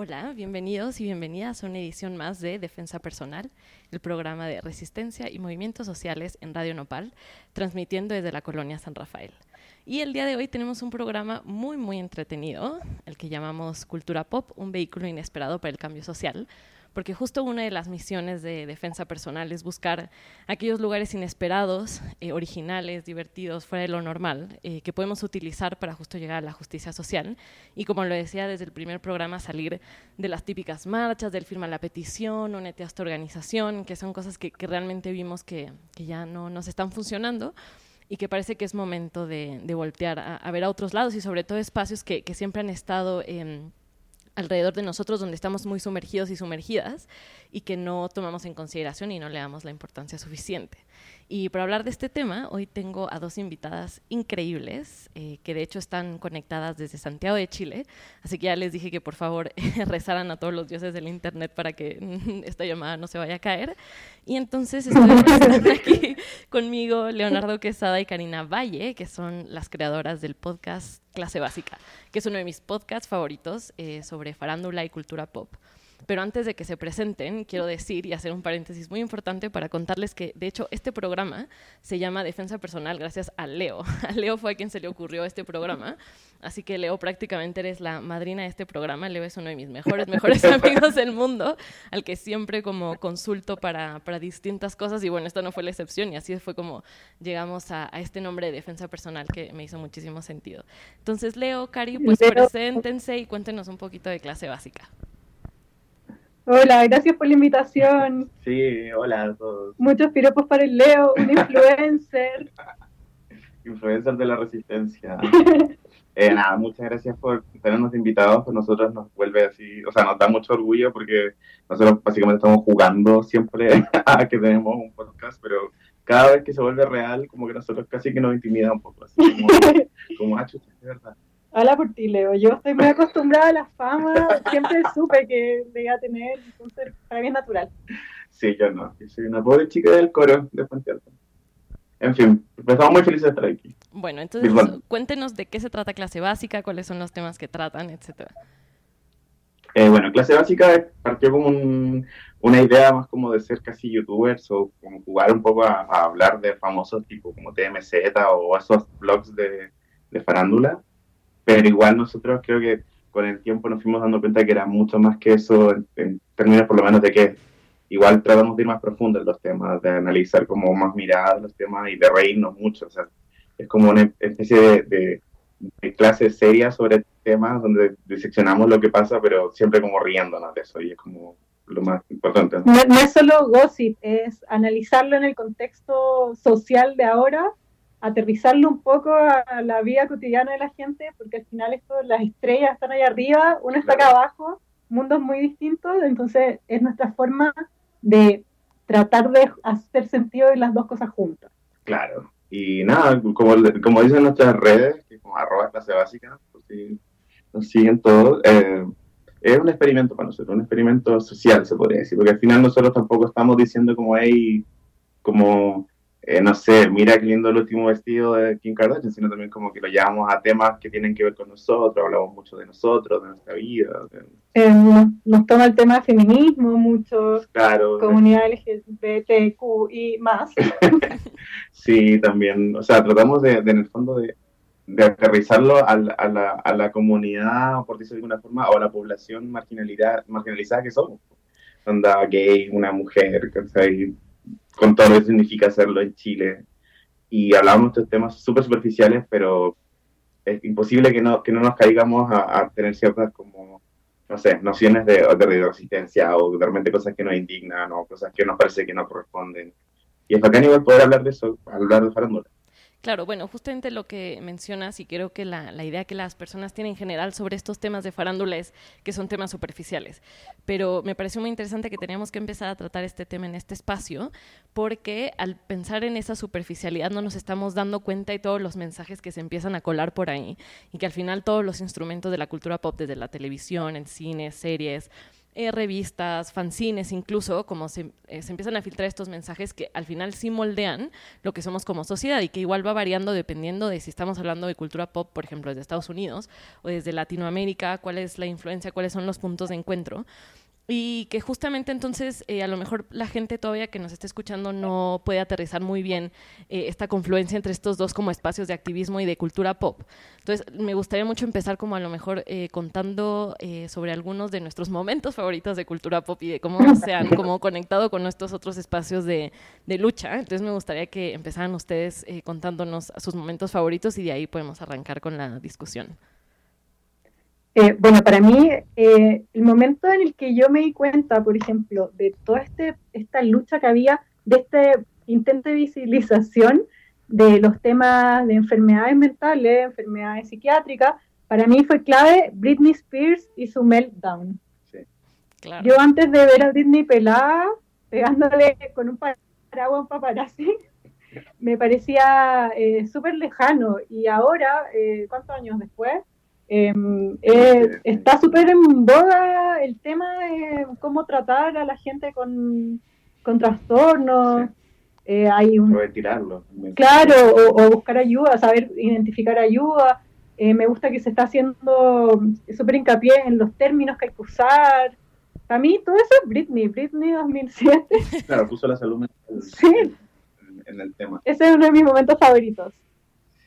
Hola, bienvenidos y bienvenidas a una edición más de Defensa Personal, el programa de resistencia y movimientos sociales en Radio Nopal, transmitiendo desde la colonia San Rafael. Y el día de hoy tenemos un programa muy, muy entretenido, el que llamamos Cultura Pop, un vehículo inesperado para el cambio social, porque justo una de las misiones de defensa personal es buscar aquellos lugares inesperados, eh, originales, divertidos, fuera de lo normal, eh, que podemos utilizar para justo llegar a la justicia social. Y como lo decía desde el primer programa, salir de las típicas marchas, del firma la petición, únete a esta organización, que son cosas que, realmente vimos que, ya no nos están funcionando y que parece que es momento de, voltear a, ver a otros lados y sobre todo espacios que, siempre han estado en alrededor de nosotros donde estamos muy sumergidos y sumergidas y que no tomamos en consideración y no le damos la importancia suficiente. Y para hablar de este tema, hoy tengo a dos invitadas increíbles, eh, que de hecho están conectadas desde Santiago de Chile, así que ya les dije que por favor rezaran a todos los dioses del Internet para que esta llamada no se vaya a caer. Y entonces estoy aquí conmigo Leonardo Quesada y Karina Valle, que son las creadoras del podcast Clase Básica, que es uno de mis podcasts favoritos eh, sobre farándula y cultura pop. Pero antes de que se presenten, quiero decir y hacer un paréntesis muy importante para contarles que, de hecho, este programa se llama Defensa Personal gracias a Leo. A Leo fue a quien se le ocurrió este programa. Así que, Leo, prácticamente eres la madrina de este programa. Leo es uno de mis mejores, mejores amigos del mundo, al que siempre como consulto para, para, distintas cosas. Y bueno, esta no fue la excepción y así fue como llegamos a, a, este nombre de Defensa Personal que me hizo muchísimo sentido. Entonces, Leo, Cari, pues preséntense y cuéntenos un poquito de clase básica. Hola, gracias por la invitación. Sí, hola a todos. Muchos piropos para el Leo, un influencer. influencer de la resistencia. eh, nada, muchas gracias por tenernos invitados. Pues nosotros nos vuelve así, o sea, nos da mucho orgullo porque nosotros básicamente estamos jugando siempre a que tenemos un podcast, pero cada vez que se vuelve real, como que nosotros casi que nos intimida un poco, así como, como ah, de verdad. Hola por ti, Leo. Yo estoy muy acostumbrada a la fama, siempre supe que debía tener, entonces para mí es natural. Sí, yo no. Yo soy una pobre chica del coro de Puente Alto. En fin, pues estamos muy felices de estar aquí. Bueno, entonces cuéntenos de qué se trata clase básica, cuáles son los temas que tratan, etcétera. Eh, bueno, clase básica partió como una idea más como de ser casi youtubers o como jugar un poco a, hablar de famosos tipo como TMZ o esos blogs de, de farándula pero igual nosotros creo que con el tiempo nos fuimos dando cuenta que era mucho más que eso en, términos por lo menos de que igual tratamos de ir más profundo en los temas, de analizar como más miradas los temas y de reírnos mucho, o sea, es como una especie de, de, clase seria sobre temas donde diseccionamos lo que pasa, pero siempre como riéndonos de eso y es como lo más importante. no, es solo gossip, es analizarlo en el contexto social de ahora aterrizarlo un poco a la vida cotidiana de la gente, porque al final esto, las estrellas están ahí arriba, uno está acá abajo, mundos muy distintos, entonces es nuestra forma de tratar de hacer sentido de las dos cosas juntas. Claro, y nada, como, como dicen nuestras redes, que como arroba clase básica, pues sí, nos siguen todos, eh, es un experimento para nosotros, un experimento social, se podría decir, porque al final nosotros tampoco estamos diciendo como, hey, como eh, no sé, mira qué lindo el último vestido de Kim Kardashian, sino también como que lo llevamos a temas que tienen que ver con nosotros, hablamos mucho de nosotros, de nuestra vida. Eh, nos, toma el tema de feminismo, mucho, claro, comunidad LGBTQ y más. sí, también, o sea, tratamos de, en el fondo de, aterrizarlo a la, a, la, a la, comunidad, por decirlo de alguna forma, o a la población marginalidad, marginalizada que somos. Onda gay, una mujer, que con todo lo que significa hacerlo en Chile. Y hablamos de temas súper superficiales, pero es imposible que no, que no nos caigamos a, tener ciertas como, no sé, nociones de, de, resistencia o realmente cosas que nos indignan o cosas que nos parece que no corresponden. Y es bacán igual poder hablar de eso, hablar de farándula. Claro, bueno, justamente lo que mencionas y creo que la, idea que las personas tienen en general sobre estos temas de farándula es que son temas superficiales. Pero me pareció muy interesante que teníamos que empezar a tratar este tema en este espacio porque al pensar en esa superficialidad no nos estamos dando cuenta de todos los mensajes que se empiezan a colar por ahí y que al final todos los instrumentos de la cultura pop, desde la televisión, el cine, series, eh, revistas, fanzines incluso, como se, eh, se, empiezan a filtrar estos mensajes que al final sí moldean lo que somos como sociedad y que igual va variando dependiendo de si estamos hablando de cultura pop, por ejemplo, desde Estados Unidos o desde Latinoamérica, cuál es la influencia, cuáles son los puntos de encuentro. Y que justamente entonces eh, a lo mejor la gente todavía que nos está escuchando no puede aterrizar muy bien eh, esta confluencia entre estos dos como espacios de activismo y de cultura pop. Entonces me gustaría mucho empezar como a lo mejor eh, contando sobre algunos de nuestros momentos favoritos de cultura pop y de cómo se han como conectado con estos otros espacios de, de lucha. Entonces me gustaría que empezaran ustedes contándonos sus momentos favoritos y de ahí podemos arrancar con la discusión. Eh, bueno, para mí, eh, el momento en el que yo me di cuenta, por ejemplo, de toda este, esta lucha que había, de este intento de visibilización de los temas de enfermedades mentales, enfermedades psiquiátricas, para mí fue clave Britney Spears y su meltdown. Yo antes de ver a Britney pelada, pegándole con un paraguas a un paparazzi, me parecía eh, súper lejano. Y ahora, ¿cuántos años después? Em, eh, está súper en boga el tema de cómo tratar a la gente con, con trastornos. Eh, hay un, retirarlo. Claro, o, buscar ayuda, saber identificar ayuda. Eh, me gusta que se está haciendo súper hincapié en los términos que hay que usar. A mí todo eso es Britney, Britney 2007. Claro, puso la salud mental sí. en el tema. Ese es uno de mis momentos favoritos.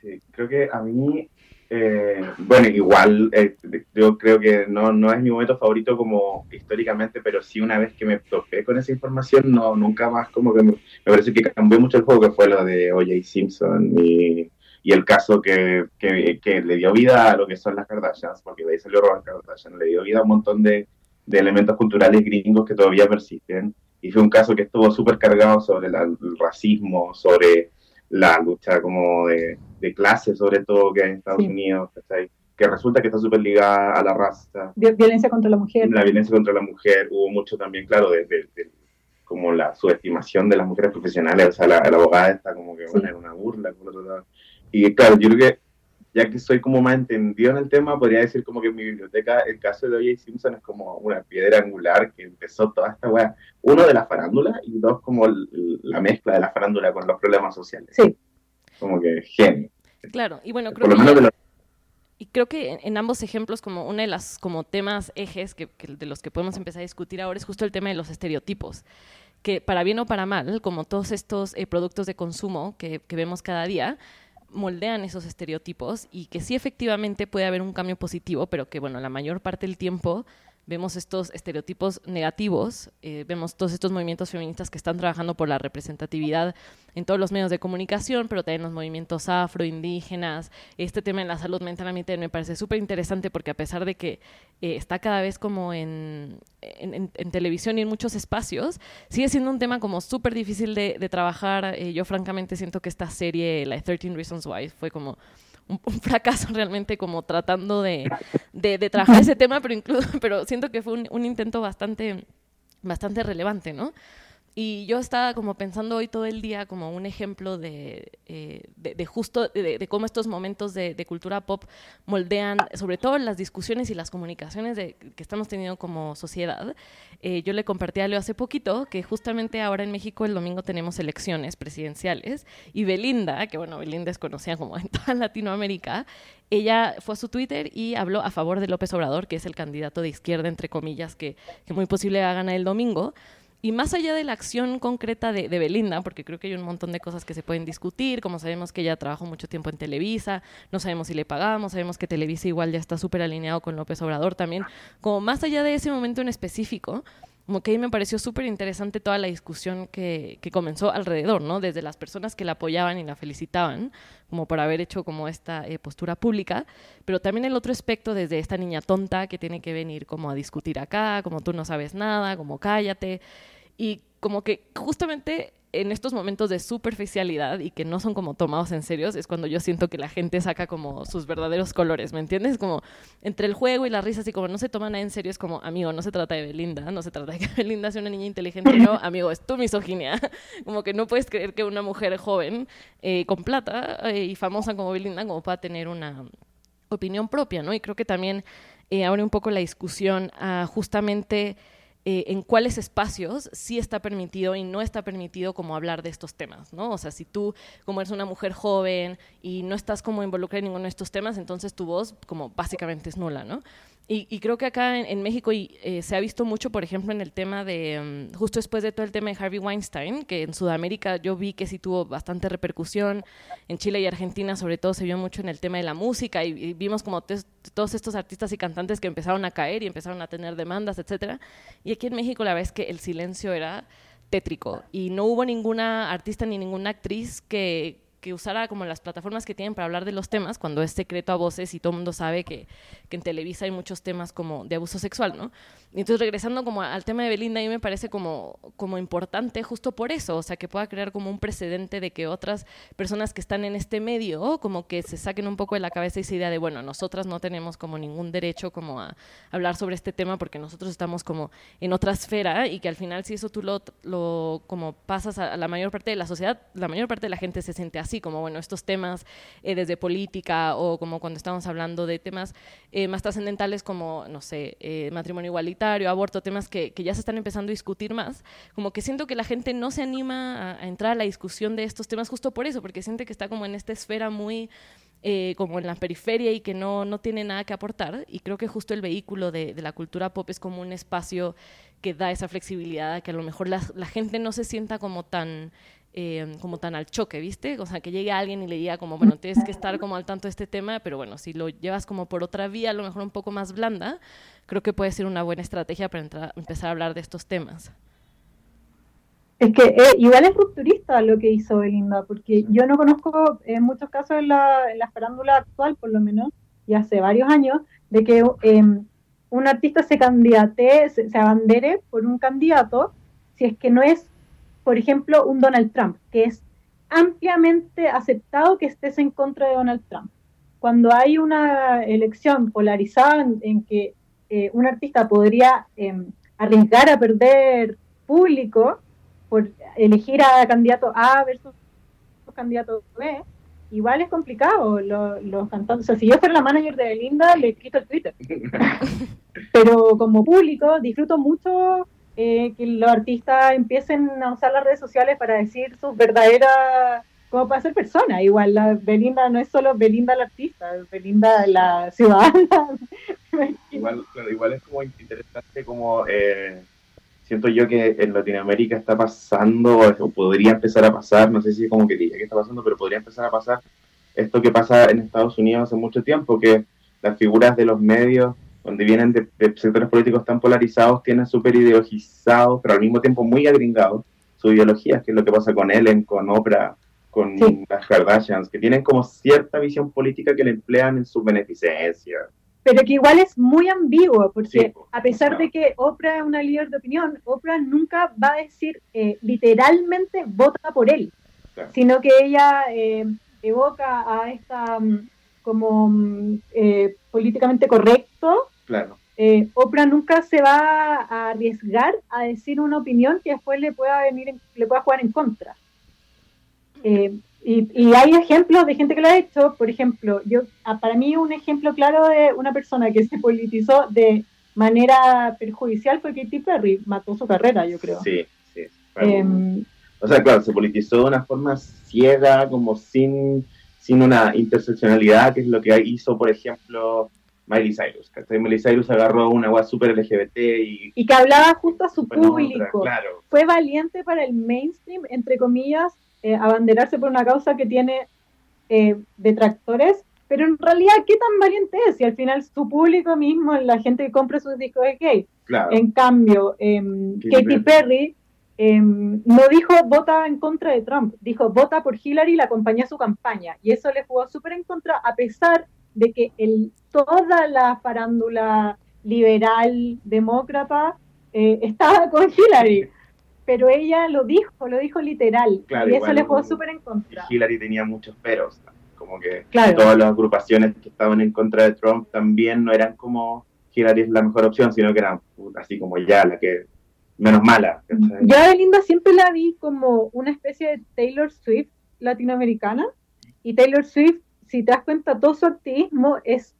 Sí, creo que a mí eh, bueno, igual eh, yo creo que no, no es mi momento favorito como históricamente, pero sí una vez que me topé con esa información, no nunca más como que me, parece que cambió mucho el juego, que fue lo de O.J. Simpson y, el caso que, que, le dio vida a lo que son las Kardashians, porque de ahí salió Robert Kardashian, le dio vida a un montón de, de elementos culturales gringos que todavía persisten. Y fue un caso que estuvo súper cargado sobre el racismo, sobre la lucha como de, de clase, sobre todo, que hay en Estados Unidos, que resulta que está súper ligada a la raza. Violencia contra la mujer. La violencia contra la mujer, hubo mucho también, claro, de, como la subestimación de las mujeres profesionales, o sea, la, abogada está como que, bueno, era una burla. Y claro, yo creo que ya que soy como más entendido en el tema, podría decir como que en mi biblioteca el caso de O.J. Simpson es como una piedra angular que empezó toda esta weá. Uno, de la farándula y dos, como la mezcla de la farándula con los problemas sociales. Sí. Como que genio. Claro, y bueno, creo que... Y creo que en, ambos ejemplos, como uno de los como temas ejes que, de los que podemos empezar a discutir ahora es justo el tema de los estereotipos que para bien o para mal, como todos estos eh, productos de consumo que, que, vemos cada día, moldean esos estereotipos y que sí efectivamente puede haber un cambio positivo, pero que bueno, la mayor parte del tiempo vemos estos estereotipos negativos, eh, vemos todos estos movimientos feministas que están trabajando por la representatividad en todos los medios de comunicación, pero también los movimientos afro, indígenas. Este tema en la salud mental a me parece súper interesante porque a pesar de que eh, está cada vez como en, en, televisión y en muchos espacios, sigue siendo un tema como súper difícil de, de trabajar. Eh, yo francamente siento que esta serie, la 13 Reasons Why, fue como un, fracaso realmente como tratando de, de, trabajar ese tema, pero, incluso, pero siento que fue un, un intento bastante, bastante relevante, ¿no? Y yo estaba como pensando hoy todo el día como un ejemplo de, eh, de, justo de, cómo estos momentos de, cultura pop moldean sobre todo las discusiones y las comunicaciones que estamos teniendo como sociedad. Eh, yo le compartí a Leo hace poquito que justamente ahora en México el domingo tenemos elecciones presidenciales y Belinda, que bueno, Belinda es conocida como en toda Latinoamérica, ella fue a su Twitter y habló a favor de López Obrador, que es el candidato de izquierda, entre comillas, que, que muy posible haga ganar el domingo. Y más allá de la acción concreta de, Belinda, porque creo que hay un montón de cosas que se pueden discutir, como sabemos que ella trabajó mucho tiempo en Televisa, no sabemos si le pagamos, sabemos que Televisa igual ya está súper alineado con López Obrador también, como más allá de ese momento en específico, como que ahí me pareció súper interesante toda la discusión que, que, comenzó alrededor, ¿no? Desde las personas que la apoyaban y la felicitaban, como por haber hecho como esta eh, postura pública, pero también el otro aspecto desde esta niña tonta que tiene que venir como a discutir acá, como tú no sabes nada, como cállate, y como que justamente en estos momentos de superficialidad y que no son como tomados en serio, es cuando yo siento que la gente saca como sus verdaderos colores, ¿me entiendes? Como entre el juego y las risas y como no se toman nada en serio, es como, amigo, no se trata de Belinda, no se trata de que Belinda sea una niña inteligente, no, amigo, es tu misoginia. como que no puedes creer que una mujer joven eh, con plata eh, y famosa como Belinda como pueda tener una opinión propia, ¿no? Y creo que también eh, abre un poco la discusión a justamente eh, en cuáles espacios sí está permitido y no está permitido como hablar de estos temas, ¿no? O sea, si tú como eres una mujer joven y no estás como involucrada en ninguno de estos temas, entonces tu voz como básicamente es nula, ¿no? Y, creo que acá en, México y, eh, se ha visto mucho, por ejemplo, en el tema de, mm, justo después de todo el tema de Harvey Weinstein, que en Sudamérica yo vi que sí tuvo bastante repercusión, en Chile y Argentina sobre todo se vio mucho en el tema de la música y, vimos como todos estos artistas y cantantes que empezaron a caer y empezaron a tener demandas, etcétera. Y aquí en México la verdad es que el silencio era tétrico y no hubo ninguna artista ni ninguna actriz que, que usara como las plataformas que tienen para hablar de los temas, cuando es secreto a voces y todo el mundo sabe que, que, en Televisa hay muchos temas como de abuso sexual, ¿no? Entonces regresando como al tema de Belinda, a mí me parece como, como importante justo por eso, o sea, que pueda crear como un precedente de que otras personas que están en este medio, como que se saquen un poco de la cabeza esa idea de, bueno, nosotras no tenemos como ningún derecho como a hablar sobre este tema porque nosotros estamos como en otra esfera y que al final si eso tú lo, lo como pasas a la mayor parte de la sociedad, la mayor parte de la gente se siente así, como bueno, estos temas eh, desde política o como cuando estamos hablando de temas eh, más trascendentales como, no sé, eh, matrimonio igualitario, aborto, temas que, que, ya se están empezando a discutir más, como que siento que la gente no se anima a, entrar a la discusión de estos temas justo por eso, porque siente que está como en esta esfera muy... como en la periferia y que no, no tiene nada que aportar. Y creo que justo el vehículo de, de la cultura pop es como un espacio que da esa flexibilidad, que a lo mejor la, la gente no se sienta como tan eh, como tan al choque, ¿viste? O sea, que llegue alguien y le diga como, bueno, tienes que estar como al tanto de este tema, pero bueno, si lo llevas como por otra vía, a lo mejor un poco más blanda, creo que puede ser una buena estrategia para empezar a hablar de estos temas. Es que eh, igual es rupturista lo que hizo Belinda, porque yo no conozco en muchos casos en la, en la farándula actual, por lo menos, y hace varios años, de que em, un artista se candidate, se, se abandere por un candidato, si es que no es por ejemplo, un Donald Trump, que es ampliamente aceptado que estés en contra de Donald Trump. Cuando hay una elección polarizada en, que eh, un artista podría em, arriesgar a perder público por elegir a candidato A versus candidato B, igual es complicado. Los, cantantes, o sea, si yo fuera la manager de Belinda, le quito el Twitter. Pero como público, disfruto mucho eh, que los artistas empiecen a usar las redes sociales para decir sus verdaderas, como para ser persona. Igual, la Belinda no es solo Belinda la artista, es Belinda la ciudadana. igual, igual es como interesante como... Eh, siento yo que en Latinoamérica está pasando, o podría empezar a pasar, no sé si es como que diga que está pasando, pero podría empezar a pasar esto que pasa en Estados Unidos hace mucho tiempo, que las figuras de los medios donde vienen de, sectores políticos tan polarizados, tienen súper ideologizados, pero al mismo tiempo muy agringados, su ideología, que es lo que pasa con Ellen, con Oprah, con las Kardashians, que tienen como cierta visión política que le emplean en su beneficencia. Pero que igual es muy ambiguo, porque a pesar de que Oprah es una líder de opinión, Oprah nunca va a decir eh, literalmente vota por él, sino que ella eh, evoca a esta mm, como mm, eh, políticamente correcto Claro. Eh, Oprah nunca se va a arriesgar a decir una opinión que después le pueda venir, le pueda jugar en contra. Eh, y, hay ejemplos de gente que lo ha hecho. Por ejemplo, yo ah, para mí un ejemplo claro de una persona que se politizó de manera perjudicial fue Katy Perry. Mató su carrera, yo creo. Sí, sí. Em, o sea, claro, se politizó de una forma ciega, como sin, sin una interseccionalidad, que es lo que hizo, por ejemplo, Miley Cyrus. ¿cachai? Miley Cyrus agarró una web súper LGBT y... Y que hablaba justo a su público. Fue valiente para el mainstream, entre comillas, eh, abanderarse por una causa que tiene eh, detractores, pero en realidad, ¿qué tan valiente es? Si al final su público mismo, la gente que compra sus discos es gay. En cambio, em, Katy Perry em, no dijo vota en contra de Trump, dijo vota por Hillary y la acompañó a su campaña. Y eso le jugó súper en contra, a pesar de que el, toda la farándula liberal demócrata eh, estaba con Hillary. Pero ella lo dijo, lo dijo literal. y eso le fue súper en contra. Hillary tenía muchos peros. Como que todas las agrupaciones que estaban en contra de Trump también no eran como Hillary es la mejor opción, sino que eran así como ya la que menos mala. Yo a Belinda siempre la vi como una especie de Taylor Swift latinoamericana. Y Taylor Swift si te das cuenta, todo su activismo es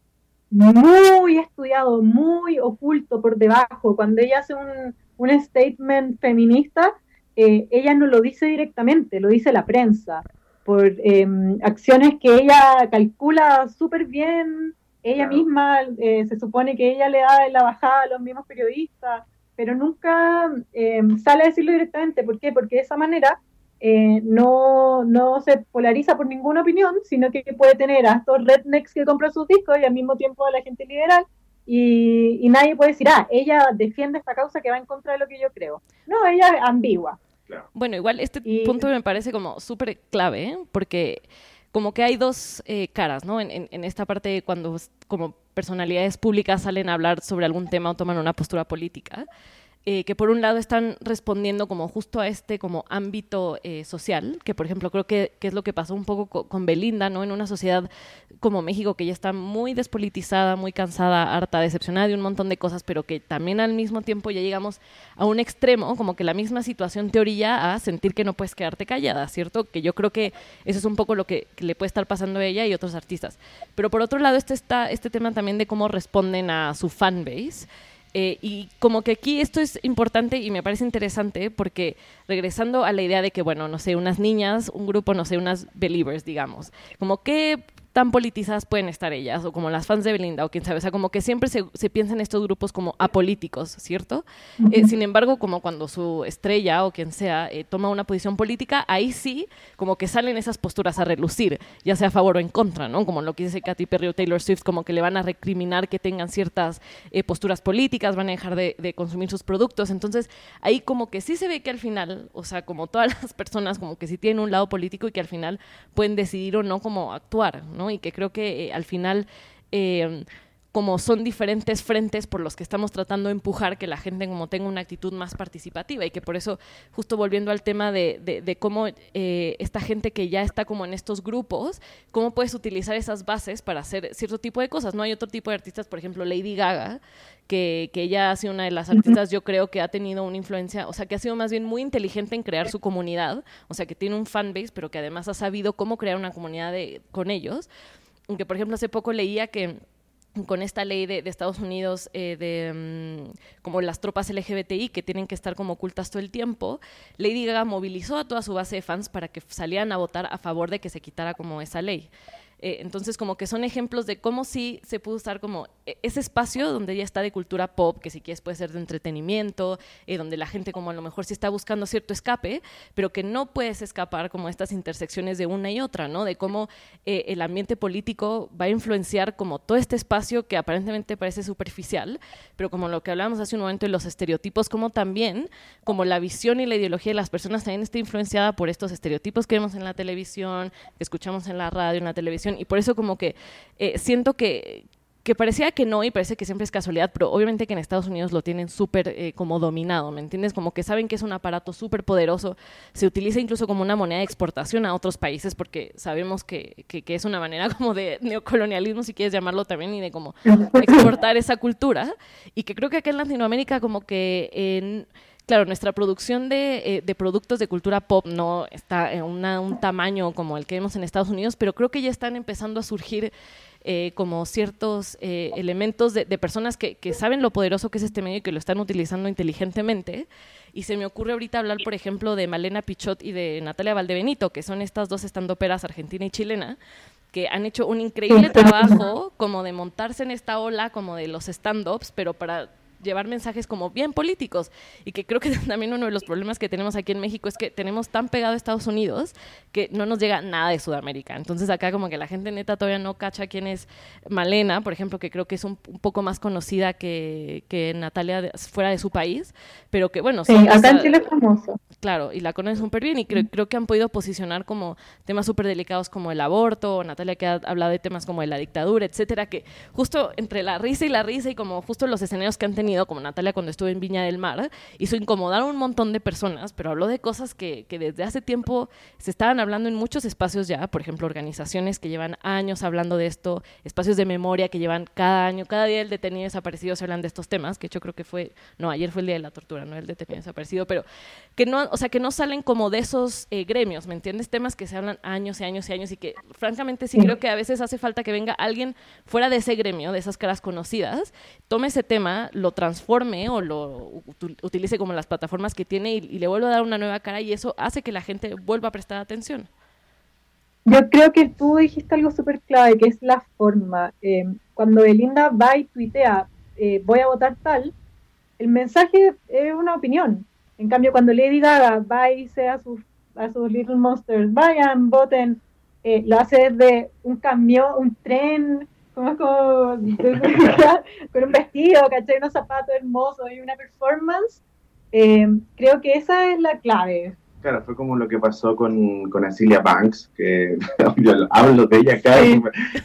muy estudiado, muy oculto por debajo. Cuando ella hace un, un statement feminista, eh, ella no lo dice directamente, lo dice la prensa, por em, acciones que ella calcula súper bien, ella misma eh, se supone que ella le da la bajada a los mismos periodistas, pero nunca em, sale a decirlo directamente. ¿Por qué? Porque de esa manera eh, no, no se polariza por ninguna opinión, sino que puede tener a estos rednecks que compran sus discos y al mismo tiempo a la gente liberal y, nadie puede decir, ah, ella defiende esta causa que va en contra de lo que yo creo. No, ella es ambigua. Bueno, igual este punto me parece como súper clave, ¿eh? porque como que hay dos eh, caras, ¿no? En, en, esta parte cuando como personalidades públicas salen a hablar sobre algún tema o toman una postura política. Eh, que por un lado están respondiendo como justo a este como ámbito eh, social, que por ejemplo creo que, es lo que pasó un poco con, Belinda, ¿no? En una sociedad como México que ya está muy despolitizada, muy cansada, harta, decepcionada de un montón de cosas, pero que también al mismo tiempo ya llegamos a un extremo, como que la misma situación te orilla a sentir que no puedes quedarte callada, ¿cierto? Que yo creo que eso es un poco lo que, le puede estar pasando a ella y otros artistas. Pero por otro lado este, está este tema también de cómo responden a su fanbase. Eh, y como que aquí esto es importante y me parece interesante porque regresando a la idea de que, bueno, no sé, unas niñas, un grupo, no sé, unas believers, digamos, como que tan politizadas pueden estar ellas, o como las fans de Belinda, o quién sabe, o sea, como que siempre se, se piensa en estos grupos como apolíticos, ¿cierto? Eh, sin embargo, como cuando su estrella o quien sea eh, toma una posición política, ahí sí, como que salen esas posturas a relucir, ya sea a favor o en contra, ¿no? Como lo que dice Katy Perry o Taylor Swift, como que le van a recriminar que tengan ciertas eh, posturas políticas, van a dejar de, de consumir sus productos, entonces ahí como que sí se ve que al final, o sea, como todas las personas, como que sí tienen un lado político y que al final pueden decidir o no cómo actuar, ¿no? Y que creo que eh, al final... Eh, como son diferentes frentes por los que estamos tratando de empujar que la gente como tenga una actitud más participativa y que por eso, justo volviendo al tema de, de, cómo eh, esta gente que ya está como en estos grupos, cómo puedes utilizar esas bases para hacer cierto tipo de cosas. No hay otro tipo de artistas, por ejemplo, Lady Gaga, que, que ella ha sido una de las artistas, yo creo que ha tenido una influencia, o sea, que ha sido más bien muy inteligente en crear su comunidad, o sea, que tiene un fanbase, pero que además ha sabido cómo crear una comunidad de, con ellos que por ejemplo hace poco leía que con esta ley de, Estados Unidos eh, de mm, como las tropas LGBTI que tienen que estar como ocultas todo el tiempo, Lady Gaga movilizó a toda su base de fans para que salieran a votar a favor de que se quitara como esa ley. Eh, entonces, como que son ejemplos de cómo sí se puede usar como e, ese espacio donde ya está de cultura pop, que si quieres puede ser de entretenimiento, eh, donde la gente como a lo mejor sí está buscando cierto escape, pero que no puedes escapar como estas intersecciones de una y otra, ¿no? De cómo eh, el ambiente político va a influenciar como todo este espacio que aparentemente parece superficial, pero como lo que hablábamos hace un momento de los estereotipos, como también como la visión y la ideología de las personas también está influenciada por estos estereotipos que vemos en la televisión, que escuchamos en la radio, en la televisión, y por eso como que eh, siento que, que parecía que no y parece que siempre es casualidad, pero obviamente que en Estados Unidos lo tienen súper eh, como dominado, ¿me entiendes? Como que saben que es un aparato súper poderoso, se utiliza incluso como una moneda de exportación a otros países porque sabemos que, que, es una manera como de neocolonialismo, si quieres llamarlo también, y de como exportar esa cultura, y que creo que acá en Latinoamérica como que... en claro, nuestra producción eh, de, productos de cultura pop no está en un tamaño como el que vemos en Estados Unidos, pero creo que ya están empezando a surgir eh, como ciertos eh, elementos de, personas que, saben lo poderoso que es este medio y que lo están utilizando inteligentemente. Y se me ocurre ahorita hablar, por ejemplo, de Malena Pichot y de Natalia Valdebenito, que son estas dos estandoperas argentina y chilena, que han hecho un increíble trabajo como de montarse en esta ola como de los stand-ups, pero para llevar mensajes como bien políticos y que creo que también uno de los problemas que tenemos aquí en México es que tenemos tan pegado a Estados Unidos que no nos llega nada de Sudamérica. Entonces acá como que la gente neta todavía no cacha quién es Malena, por ejemplo, que creo que es un, poco más conocida que, que Natalia fuera de su país, pero que bueno... Sí, acá en Chile es famoso. Claro, y la conocen súper bien y creo, creo que han podido posicionar como temas súper delicados como el aborto, Natalia que ha hablado de temas como de la dictadura, etcétera, que justo entre la risa y la risa y como justo los escenarios que han tenido como Natalia cuando estuvo en Viña del Mar, hizo incomodar a un montón de personas, pero habló de cosas que, que desde hace tiempo se estaban hablando en muchos espacios ya, por ejemplo, organizaciones que llevan años hablando de esto, espacios de memoria que llevan cada año, cada día el detenido desaparecido se hablan de estos temas, que yo creo que fue, no, ayer fue el día de la tortura, no el detenido desaparecido, pero que no, o sea, que no salen como de esos eh, gremios, ¿me entiendes? Temas que se hablan años y años y años y que francamente sí creo que a veces hace falta que venga alguien fuera de ese gremio, de esas caras conocidas, tome ese tema, lo transforme o lo utilice como las plataformas que tiene y, le vuelva a dar una nueva cara y eso hace que la gente vuelva a prestar atención. Yo creo que tú dijiste algo súper clave, que es la forma. Eh, cuando Belinda va y tuitea, eh, voy a votar tal, el mensaje es una opinión. En cambio, cuando Lady Gaga va y dice a sus, a sus Little Monsters, vayan, voten, eh, lo hace desde un camión, un tren, como, con un vestido, ¿cachai? Unos zapatos hermosos y una performance. Eh, creo que esa es la clave. Claro, fue como lo que pasó con, con Asilia Banks, que yo hablo de ella acá,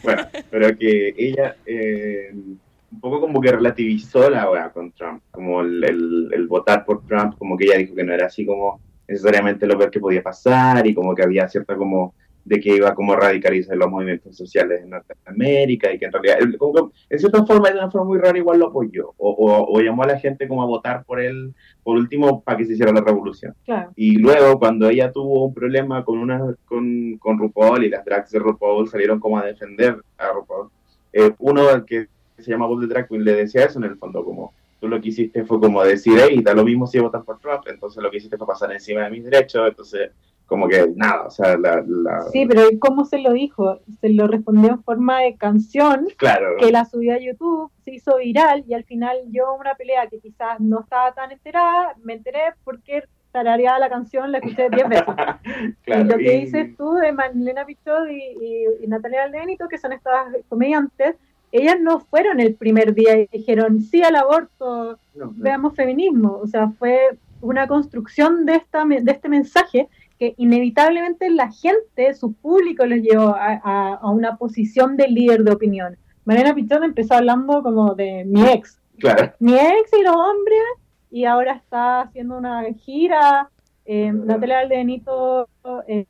bueno, pero que ella eh, un poco como que relativizó la weá con Trump, como el, el, votar por Trump, como que ella dijo que no era así como necesariamente lo peor que podía pasar y como que había cierta como de que iba como a radicalizar los movimientos sociales en Norteamérica y que en realidad, en cierta forma, de una forma muy rara, igual lo apoyó o, o, llamó a la gente como a votar por él, por último, para que se hiciera la revolución. Y luego, cuando ella tuvo un problema con, una, con, con RuPaul y las drags de RuPaul salieron como a defender a RuPaul, eh, uno que se llama Bob de Drag Queen le decía eso en el fondo, como tú lo que hiciste fue como decir, hey, da lo mismo si votas por Trump, entonces lo que hiciste fue pasar encima de mis derechos, entonces como que nada, o sea, la, Sí, pero ¿cómo se lo dijo? Se lo respondió en forma de canción, claro. que la subió a YouTube, se hizo viral y al final yo una pelea que quizás no estaba tan enterada, me enteré porque tarareaba la canción, la escuché diez veces. y lo que dices tú de Marlena Pichot y, y, Natalia Aldenito, que son estas comediantes, ellas no fueron el primer día y dijeron sí al aborto, veamos feminismo. O sea, fue una construcción de, esta, de este mensaje que inevitablemente la gente, su público, les llevó a, una posición de líder de opinión. Mariana Pichón empezó hablando como de mi ex. Mi ex y los hombres, y ahora está haciendo una gira. Eh, Natalia Aldenito, eh,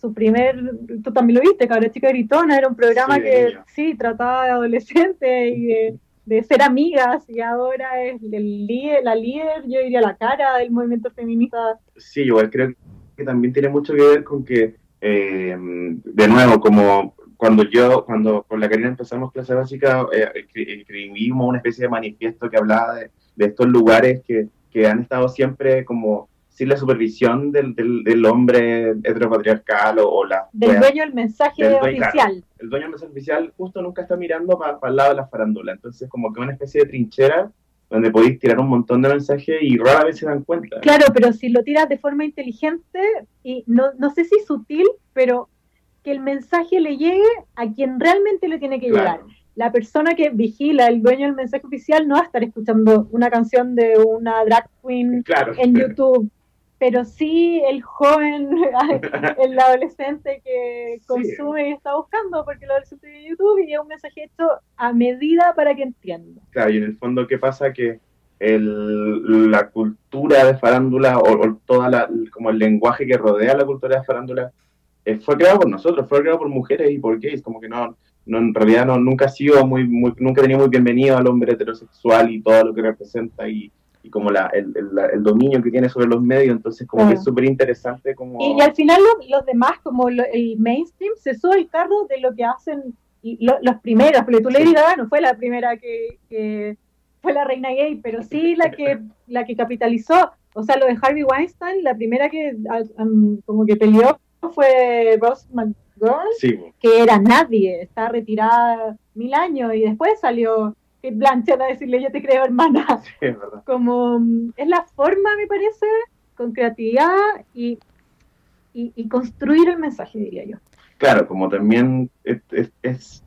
su primer, tú también lo viste, Cabra Chica Gritona, era un programa que sí, trataba de adolescentes y de de ser amigas y ahora es la líder, yo diría la cara del movimiento feminista. Sí, igual creo que también tiene mucho que ver con que, eh, de nuevo, como cuando yo, cuando con la Karina empezamos clase básica, eh, escribimos una especie de manifiesto que hablaba de, de estos lugares que, que han estado siempre como sin la supervisión del, del, hombre heteropatriarcal o, la... Del dueño del mensaje oficial. el dueño del mensaje oficial justo nunca está mirando para el lado de la farándula, entonces como que una especie de trinchera donde podéis tirar un montón de mensajes y rara vez se dan cuenta. Claro, pero si lo tiras de forma inteligente y no, no sé si sutil, pero que el mensaje le llegue a quien realmente le tiene que llegar. La persona que vigila, el dueño del mensaje oficial, no va a estar escuchando una canción de una drag queen en YouTube pero sí el joven, el adolescente que consume y está buscando, porque lo adolescente de YouTube y es un mensaje hecho a medida para que entienda. Claro, y en el fondo, ¿qué pasa? Que el, la cultura de farándula o, o, toda la, como el lenguaje que rodea la cultura de farándula eh, fue creado por nosotros, fue creado por mujeres y por gays, como que no, no en realidad no, nunca ha sido muy, muy, nunca tenido muy bienvenido al hombre heterosexual y todo lo que representa y y como la, el, el, dominio que tiene sobre los medios, entonces como que es súper interesante como... Y, al final los, demás, como el mainstream, se sube el carro de lo que hacen los primeros, porque tú Lady Gaga no fue la primera que, fue la reina gay, pero sí la que, la que capitalizó, o sea, lo de Harvey Weinstein, la primera que como que peleó fue Ross McGowan, que era nadie, está retirada mil años y después salió que Blanchett a decirle yo te creo hermana. Como mm, es la forma, me parece, con creatividad y, y, construir el mensaje, diría yo. Claro, como también es,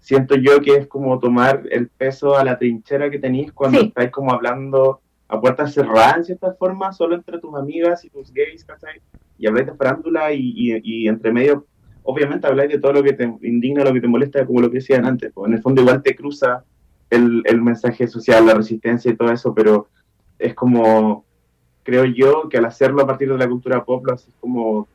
siento yo que es como tomar el peso a la trinchera que tenéis cuando estáis como hablando a puertas cerradas en cierta forma, solo entre tus amigas y tus gays, ¿cachai? Y habláis de farándula y, y, entre medio, obviamente habláis de todo lo que te indigna, lo que te molesta, como lo que decían antes, pues en el fondo igual te cruza el, el mensaje social, la resistencia y todo eso, pero es como, creo yo, que al hacerlo a partir de la cultura pop, lo haces como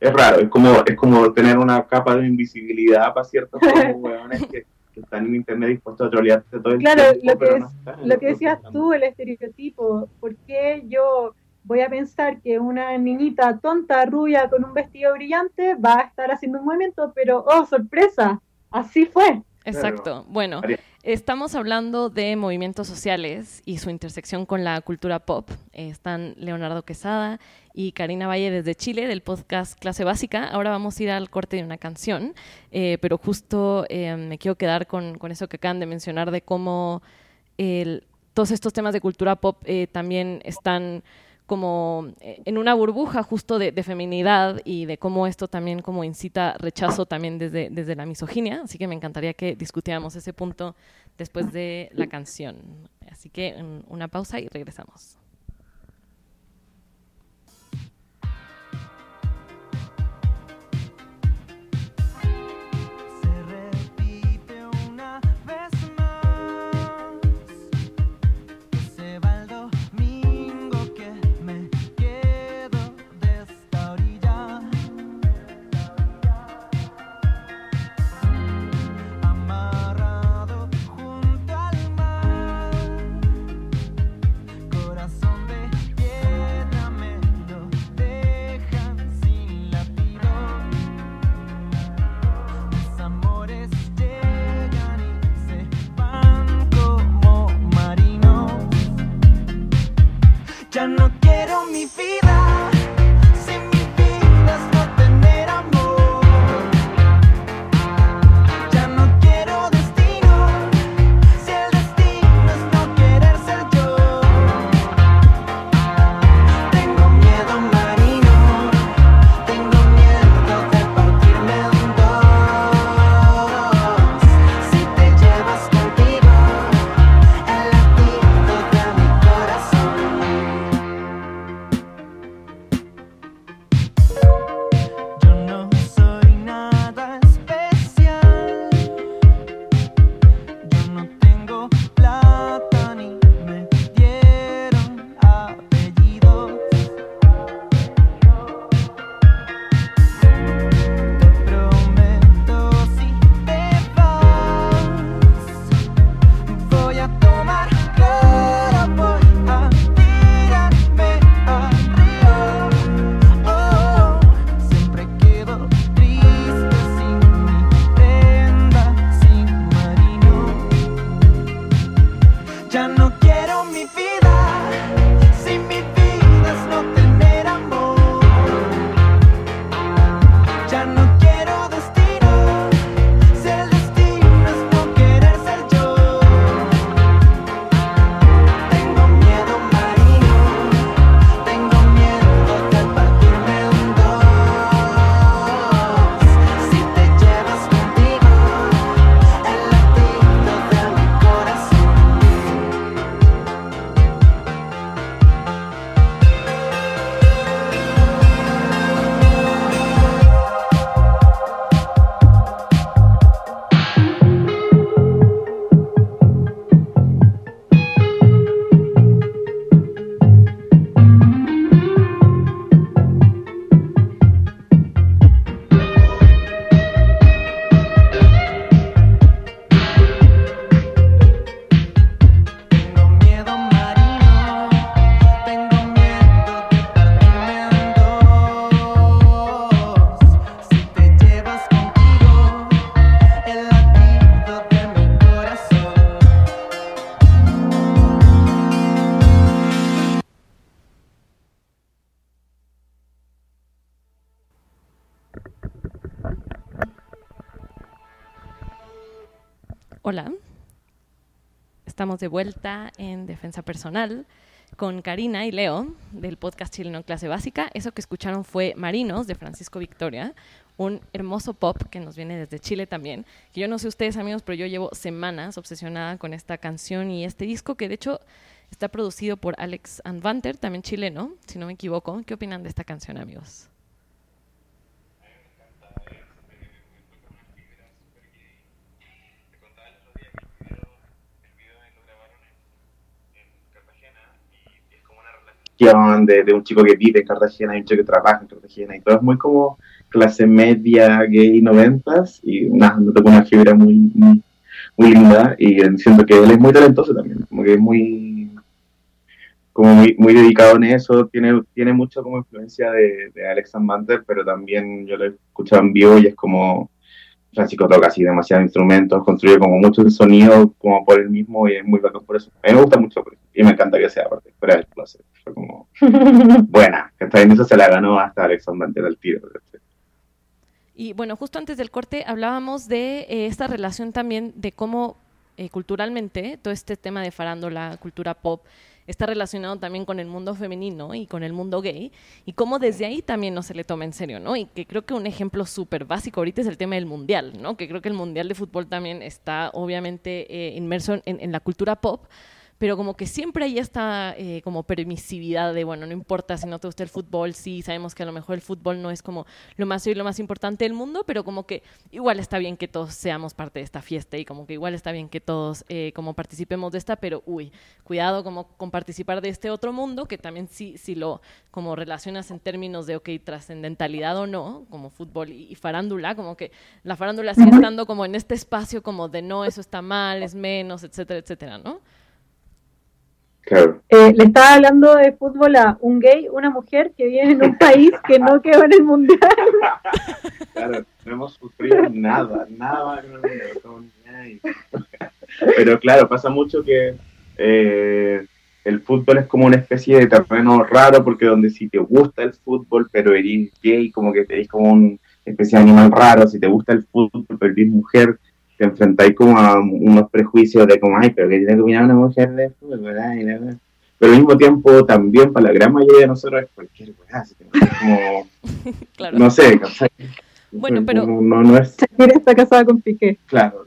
es raro, es como, es como tener una capa de invisibilidad para ciertos hueones que, están en internet dispuestos a trolearte todo el claro, tiempo. Claro, lo, que, lo que decías tú, el estereotipo, ¿por qué yo voy a pensar que una niñita tonta, rubia, con un vestido brillante va a estar haciendo un movimiento, pero, oh, sorpresa, así fue. Exacto. Bueno, estamos hablando de movimientos sociales y su intersección con la cultura pop. están Leonardo Quesada y Karina Valle desde Chile del podcast Clase Básica. Ahora vamos a ir al corte de una canción, eh, pero justo eh, me quiero quedar con, con, eso que acaban de mencionar de cómo el, todos estos temas de cultura pop eh, también están como eh, en una burbuja justo de, feminidad y de cómo esto también como incita rechazo también desde, desde la misoginia. Así que me encantaría que discutiéramos ese punto después de la canción. Así que una pausa y regresamos. Hola, estamos de vuelta en Defensa Personal con Karina y Leo del podcast chileno Clase Básica. Eso que escucharon fue Marinos de Francisco Victoria, un hermoso pop que nos viene desde Chile también. Que yo no sé ustedes amigos, pero yo llevo semanas obsesionada con esta canción y este disco que de hecho está producido por Alex Anvanter, también chileno, si no me equivoco. ¿Qué opinan de esta canción amigos? De, un chico que vive en Cartagena y un chico que trabaja en Cartagena, y todo es muy como clase media, gay, noventas, y nada, no tengo una fibra muy, muy, linda, y siento que él es muy talentoso también, como que es muy, como muy, muy dedicado en eso, tiene, tiene mucho como influencia de, de Alex Manter, pero también yo lo he escuchado en vivo y es como Francisco toca así demasiados instrumentos, construye como mucho el sonido como por él mismo y es muy bacán por eso. A mí me gusta mucho y me encanta que sea parte fuera del closet. Fue como buena, está eso se la ganó hasta Alexander del tiro. Y bueno, justo antes del corte hablábamos de eh, esta relación también de cómo eh, culturalmente todo este tema de farándula, cultura pop, está relacionado también con el mundo femenino y con el mundo gay, y cómo desde ahí también no se le toma en serio, ¿no? Y que creo que un ejemplo súper básico ahorita es el tema del mundial, ¿no? Que creo que el mundial de fútbol también está obviamente eh, inmerso en la cultura pop, pero como que siempre hay esta eh, como permisividad de, bueno, no importa si no te gusta el fútbol, sí, sabemos que a lo mejor el fútbol no es como lo más y lo más importante del mundo, pero como que igual está bien que todos seamos parte de esta fiesta y como que igual está bien que todos eh, como participemos de esta, pero uy, cuidado como con participar de este otro mundo, que también sí, si lo como relacionas en términos de, ok, trascendentalidad o no, como fútbol y, farándula, como que la farándula sigue estando como en este espacio como de no, eso está mal, es menos, etcétera, etcétera, ¿no? Eh, le estaba hablando de fútbol a un gay, una mujer que vive en un país que no quedó en el mundial. Claro, no hemos sufrido nada, nada. Pero claro, pasa mucho que eh, el fútbol es como una especie de terreno raro porque donde si te gusta el fútbol pero eres gay, como que eres como una especie de animal raro, si te gusta el fútbol pero eres mujer, te enfrentáis como a unos prejuicios de como, ay, pero que tiene que opinar una mujer de fútbol, ¿verdad? Pero al mismo tiempo, también para la gran mayoría de nosotros es cualquier weá, así que como, claro. no sé, Bueno, pero... No, no es... Shakira está casada con Piqué. Claro,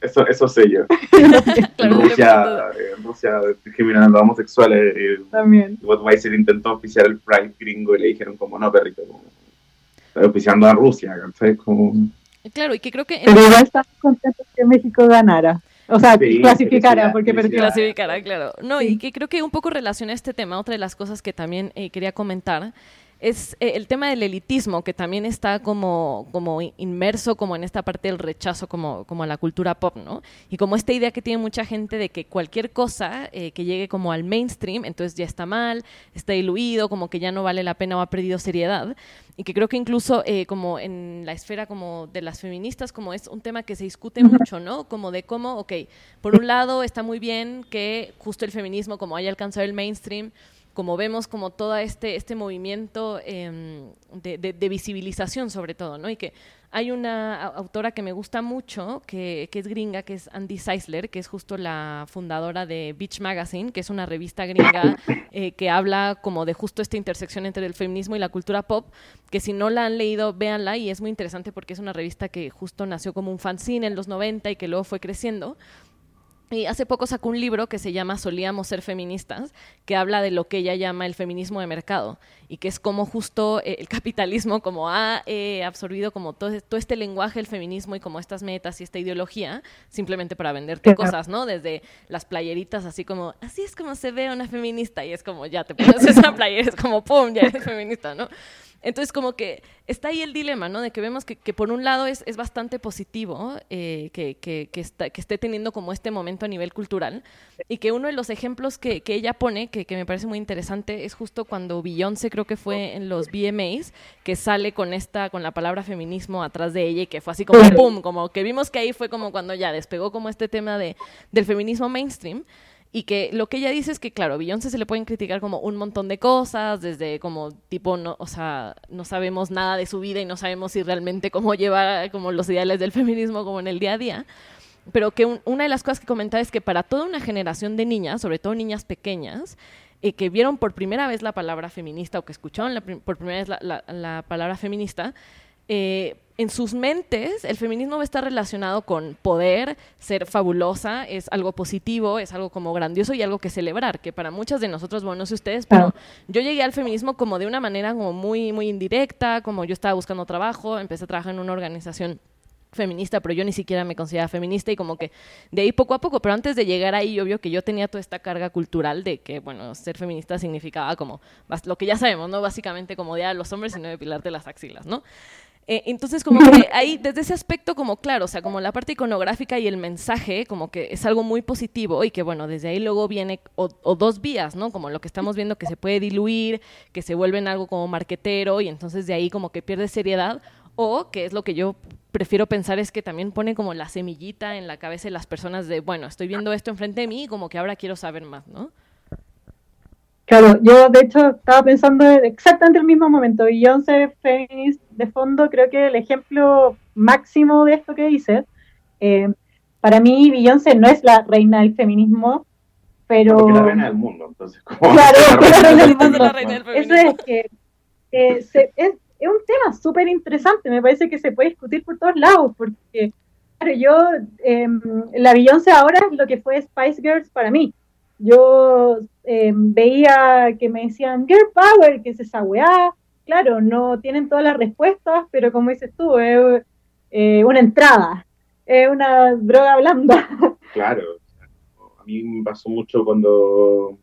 eso, eso sé yo. en Rusia, en Rusia discriminando a homosexuales. Eh, también. Budweiser intentó oficiar el Pride gringo y le dijeron como, no, perrito, como, está oficiando a Rusia, ¿sabes? Como... Claro, y que creo que... Pero igual estamos contentos que México ganara. O sea, clasificara, porque perdió. Clasificara, claro. No, y que creo que un poco relaciona este tema, otra de las cosas que también eh, quería comentar, es eh, el tema del elitismo, que también está como, como inmerso como en esta parte del rechazo como, como a la cultura pop, ¿no? Y como esta idea que tiene mucha gente de que cualquier cosa eh, que llegue como al mainstream, entonces ya está mal, está diluido, como que ya no vale la pena o ha perdido seriedad. Y que creo que incluso eh, como en la esfera como de las feministas, como es un tema que se discute mucho, ¿no? Como de cómo, ok, por un lado está muy bien que justo el feminismo como haya alcanzado el mainstream, como vemos como todo este, este movimiento em, de, visibilización sobre todo, ¿no? Y que hay una autora que me gusta mucho, que, es gringa, que es Andy Seisler, que es justo la fundadora de Beach Magazine, que es una revista gringa eh, que habla como de justo esta intersección entre el feminismo y la cultura pop, que si no la han leído, véanla, y es muy interesante porque es una revista que justo nació como un fanzine en los 90 y que luego fue creciendo, y hace poco sacó un libro que se llama Solíamos ser feministas, que habla de lo que ella llama el feminismo de mercado y que es como justo eh, el capitalismo como ha eh, absorbido como todo, todo, este lenguaje del feminismo y como estas metas y esta ideología simplemente para venderte cosas, ¿no? Desde las playeritas así como, así es como se ve una feminista y es como, ya te pones esa playera, es como, ¡pum!, ya eres feminista, ¿no? Entonces, como que está ahí el dilema, ¿no? De que vemos que, por un lado es, es bastante positivo eh, que, que, que, está, que esté teniendo como este momento a nivel cultural y que uno de los ejemplos que, ella pone, que, me parece muy interesante, es justo cuando Beyoncé, creo que fue en los VMAs, que sale con esta, con la palabra feminismo atrás de ella y que fue así como ¡pum! Como que vimos que ahí fue como cuando ya despegó como este tema de, del feminismo mainstream y que lo que ella dice es que, claro, a Beyoncé se le pueden criticar como un montón de cosas, desde como tipo, no, o sea, no sabemos nada de su vida y no sabemos si realmente cómo lleva como los ideales del feminismo como en el día a día. Pero que una de las cosas que comentaba es que para toda una generación de niñas, sobre todo niñas pequeñas, eh, que vieron por primera vez la palabra feminista o que escucharon por primera vez la, la palabra feminista, eh, en sus mentes el feminismo va a estar relacionado con poder, ser fabulosa, es algo positivo, es algo como grandioso y algo que celebrar, que para muchas de nosotros, bueno, no sé ustedes, pero yo llegué al feminismo como de una manera como muy, muy indirecta, como yo estaba buscando trabajo, empecé a trabajar en una organización feminista, pero yo ni siquiera me consideraba feminista y como que de ahí poco a poco, pero antes de llegar ahí, obvio que yo tenía toda esta carga cultural de que, bueno, ser feminista significaba como lo que ya sabemos, ¿no? Básicamente como odiar a los hombres y no depilarte las axilas, ¿no? Eh, entonces, como que ahí, desde ese aspecto, como claro, o sea, como la parte iconográfica y el mensaje, como que es algo muy positivo y que, bueno, desde ahí luego viene, o, dos vías, ¿no? Como lo que estamos viendo que se puede diluir, que se vuelve en algo como marquetero y entonces de ahí como que pierde seriedad, o que es lo que yo prefiero pensar es que también pone como la semillita en la cabeza de las personas de, bueno, estoy viendo esto enfrente de mí y como que ahora quiero saber más, ¿no? Claro, yo de hecho estaba pensando exactamente el mismo momento. Beyoncé Feminist de fondo, creo que el ejemplo máximo de esto que dices. Eh, para mí, Beyoncé no es la reina del feminismo, pero. Porque la reina del mundo, entonces. Claro, es la reina del mundo. Eso es que es, es, un tema súper interesante. Me parece que se puede discutir por todos lados, porque, claro, yo. Eh, la Beyoncé ahora es lo que fue Spice Girls para mí yo eh, veía que me decían, Girl Power, que es esa weá. Claro, no tienen todas las respuestas, pero como dices tú, es eh, una entrada, es una droga blanda. Claro, a mí me pasó mucho cuando,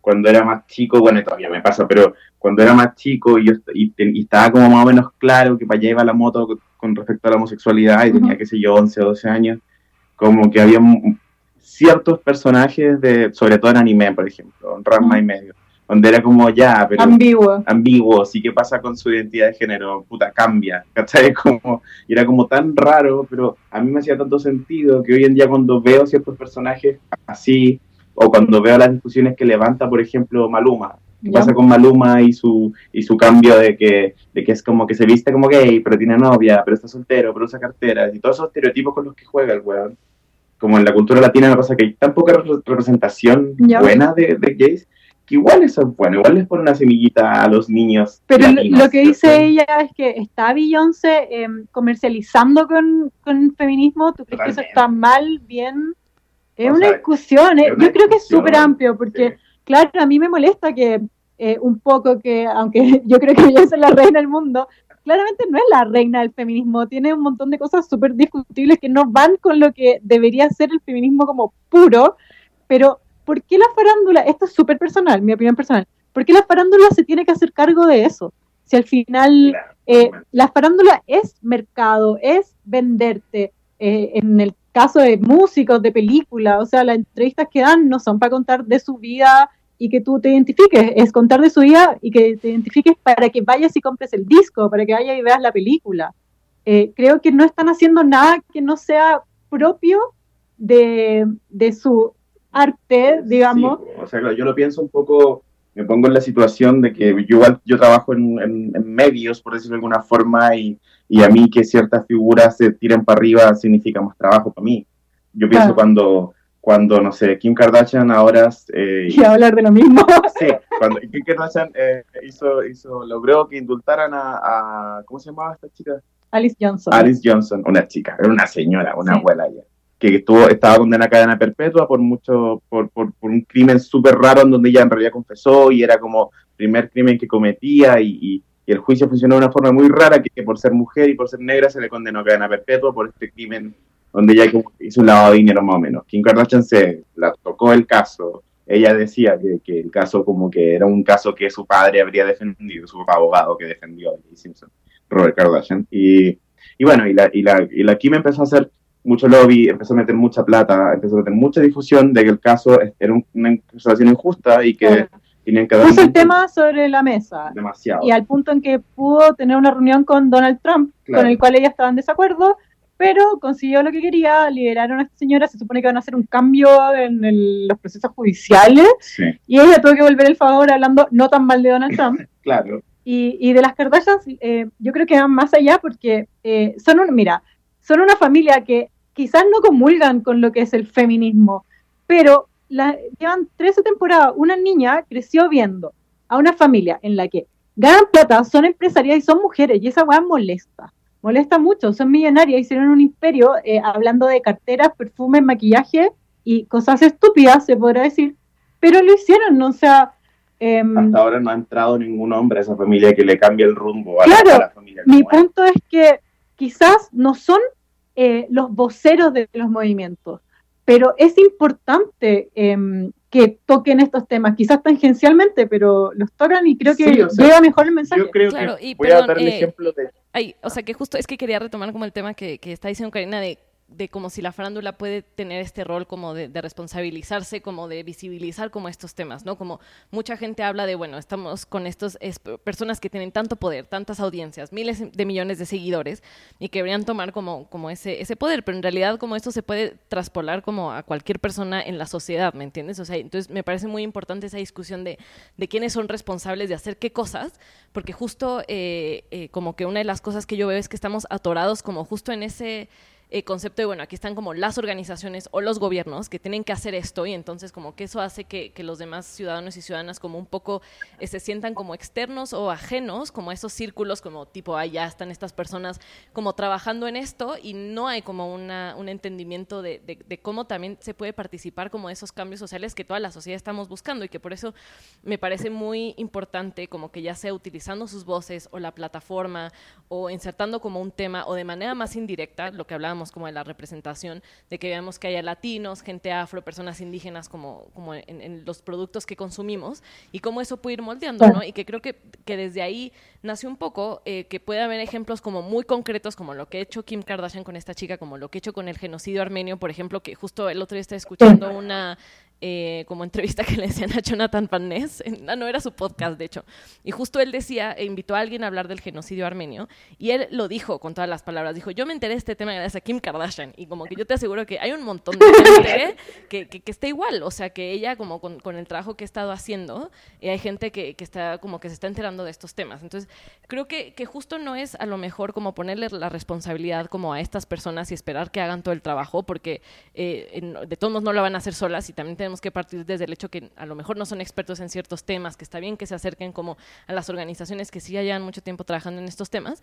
cuando era más chico, bueno, todavía me pasa, pero cuando era más chico y, yo, y, estaba como más o menos claro que para allá iba la moto con respecto a la homosexualidad y tenía, qué sé yo, 11 o 12 años, como que había ciertos personajes de, sobre todo en anime, por ejemplo, Ranma y medio, donde era como ya, pero ambiguo, ambiguo, sí qué pasa con su identidad de género, puta, cambia, ¿cachai? Como, y era como tan raro, pero a mí me hacía tanto sentido que hoy en día cuando veo ciertos personajes así, o cuando veo las discusiones que levanta, por ejemplo, Maluma, ¿Qué pasa con Maluma y su, y su cambio de que, de que es como que se viste como gay, pero tiene novia, pero está soltero, pero usa carteras, y todos esos estereotipos con los que juega el weón? Como en la cultura latina me pasa que hay tan poca representación buena de, gays, que igual eso es bueno, igual les pone una semillita a los niños. Pero lo que dice ella es que está Beyoncé em, comercializando con, con feminismo, ¿tú crees que eso está mal, bien? Es una discusión, eh, yo creo que es súper amplio, porque claro, a mí me molesta que eh, un poco que, aunque yo creo que Beyoncé es la reina del mundo, claramente no es la reina del feminismo, tiene un montón de cosas súper discutibles que no van con lo que debería ser el feminismo como puro, pero ¿por qué la farándula, esto es súper personal, mi opinión personal, ¿por qué la farándula se tiene que hacer cargo de eso? Si al final eh, la farándula es mercado, es venderte, eh, en el caso de músicos, de películas, o sea, las entrevistas que dan no son para contar de su vida y que tú te identifiques, es contar de su vida y que te identifiques para que vayas y compres el disco, para que vayas y veas la película. Eh, creo que no están haciendo nada que no sea propio de, su arte, digamos. o sea, yo lo pienso un poco, me pongo en la situación de que yo yo trabajo en, medios, por decirlo de alguna forma, y, a mí que ciertas figuras se tiren para arriba significa más trabajo para mí. Yo pienso cuando cuando, no sé, Kim Kardashian ahora... Eh, y hablar de lo mismo. Sí, cuando Kim Kardashian eh, hizo, hizo, logró que indultaran a, ¿cómo se llamaba esta chica? Alice Johnson. Alice Johnson, una chica, era una señora, una abuela ya, que estuvo, estaba condenada a cadena perpetua por mucho, por, por, por un crimen súper raro en donde ella en realidad confesó y era como primer crimen que cometía y, y, el juicio funcionó de una forma muy rara que, que, por ser mujer y por ser negra se le condenó a cadena perpetua por este crimen donde ella hizo un lavado de dinero más o menos. Kim Kardashian se la tocó el caso. Ella decía que, que, el caso como que era un caso que su padre habría defendido, su abogado que defendió a Simpson, Robert Kardashian. Y, y bueno, y la, y, la, y la Kim empezó a hacer mucho lobby, empezó a meter mucha plata, empezó a meter mucha difusión de que el caso era una situación injusta y que tenían que dar... Puso el tema sobre la mesa. Demasiado. Y al punto en que pudo tener una reunión con Donald Trump, con el cual ella estaba en desacuerdo, pero consiguió lo que quería, liberaron a esta señora, se supone que van a hacer un cambio en los procesos judiciales, y ella tuvo que volver el favor hablando no tan mal de Donald Trump. claro. Y, y, de las Kardashians, eh, yo creo que van más allá porque eh, son un, mira, son una familia que quizás no comulgan con lo que es el feminismo, pero la, llevan 13 temporadas, una niña creció viendo a una familia en la que ganan plata, son empresarias y son mujeres, y esa weá molesta molesta mucho, son millonarias, hicieron un imperio eh, hablando de carteras, perfumes, maquillaje y cosas estúpidas, se podrá decir, pero lo hicieron, ¿no? o sea... Em, Hasta ahora no ha entrado ningún hombre a esa familia que le cambie el rumbo a, la, familia. Mi punto es que quizás no son eh, los voceros de los movimientos. Pero es importante em, que toquen estos temas, quizás tangencialmente, pero los tocan y creo que llega mejor el mensaje. Yo creo que voy a dar el eh, ejemplo de... o sea, que justo es que quería retomar como el tema que, que está diciendo Karina de de como si la farándula puede tener este rol como de, responsabilizarse, como de visibilizar como estos temas, ¿no? Como mucha gente habla de, bueno, estamos con estas personas que tienen tanto poder, tantas audiencias, miles de millones de seguidores y que deberían tomar como, como ese, ese poder, pero en realidad como esto se puede traspolar como a cualquier persona en la sociedad, ¿me entiendes? O sea, entonces me parece muy importante esa discusión de, de quiénes son responsables de hacer qué cosas, porque justo eh, eh, como que una de las cosas que yo veo es que estamos atorados como justo en ese eh, concepto de, bueno, aquí están como las organizaciones o los gobiernos que tienen que hacer esto y entonces como que eso hace que, los demás ciudadanos y ciudadanas como un poco eh, se sientan como externos o ajenos, como esos círculos, como tipo, ah, ya están estas personas como trabajando en esto y no hay como una, un entendimiento de, de, cómo también se puede participar como esos cambios sociales que toda la sociedad estamos buscando y que por eso me parece muy importante como que ya sea utilizando sus voces o la plataforma o insertando como un tema o de manera más indirecta, lo que hablábamos como de la representación, de que veamos que haya latinos, gente afro, personas indígenas como, como en, los productos que consumimos y cómo eso puede ir moldeando, ¿no? Y que creo que, que desde ahí nace un poco eh, que puede haber ejemplos como muy concretos, como lo que ha hecho Kim Kardashian con esta chica, como lo que ha hecho con el genocidio armenio, por ejemplo, que justo el otro día estaba escuchando una eh, como entrevista que le decían a Jonathan Van Ness, ah, no era su podcast de hecho, y justo él decía, e invitó a alguien a hablar del genocidio armenio, y él lo dijo con todas las palabras, dijo, yo me enteré de este tema gracias a Kim Kardashian, y como que yo te aseguro que hay un montón de gente que, que, está igual, o sea, que ella como con, con el trabajo que ha estado haciendo, eh, hay gente que, que, está como que se está enterando de estos temas, entonces creo que, que justo no es a lo mejor como ponerle la responsabilidad como a estas personas y esperar que hagan todo el trabajo, porque eh, de todos modos no lo van a hacer solas y también tenemos tenemos que partir desde el hecho que a lo mejor no son expertos en ciertos temas, que está bien que se acerquen como a las organizaciones que sí ya llevan mucho tiempo trabajando en estos temas,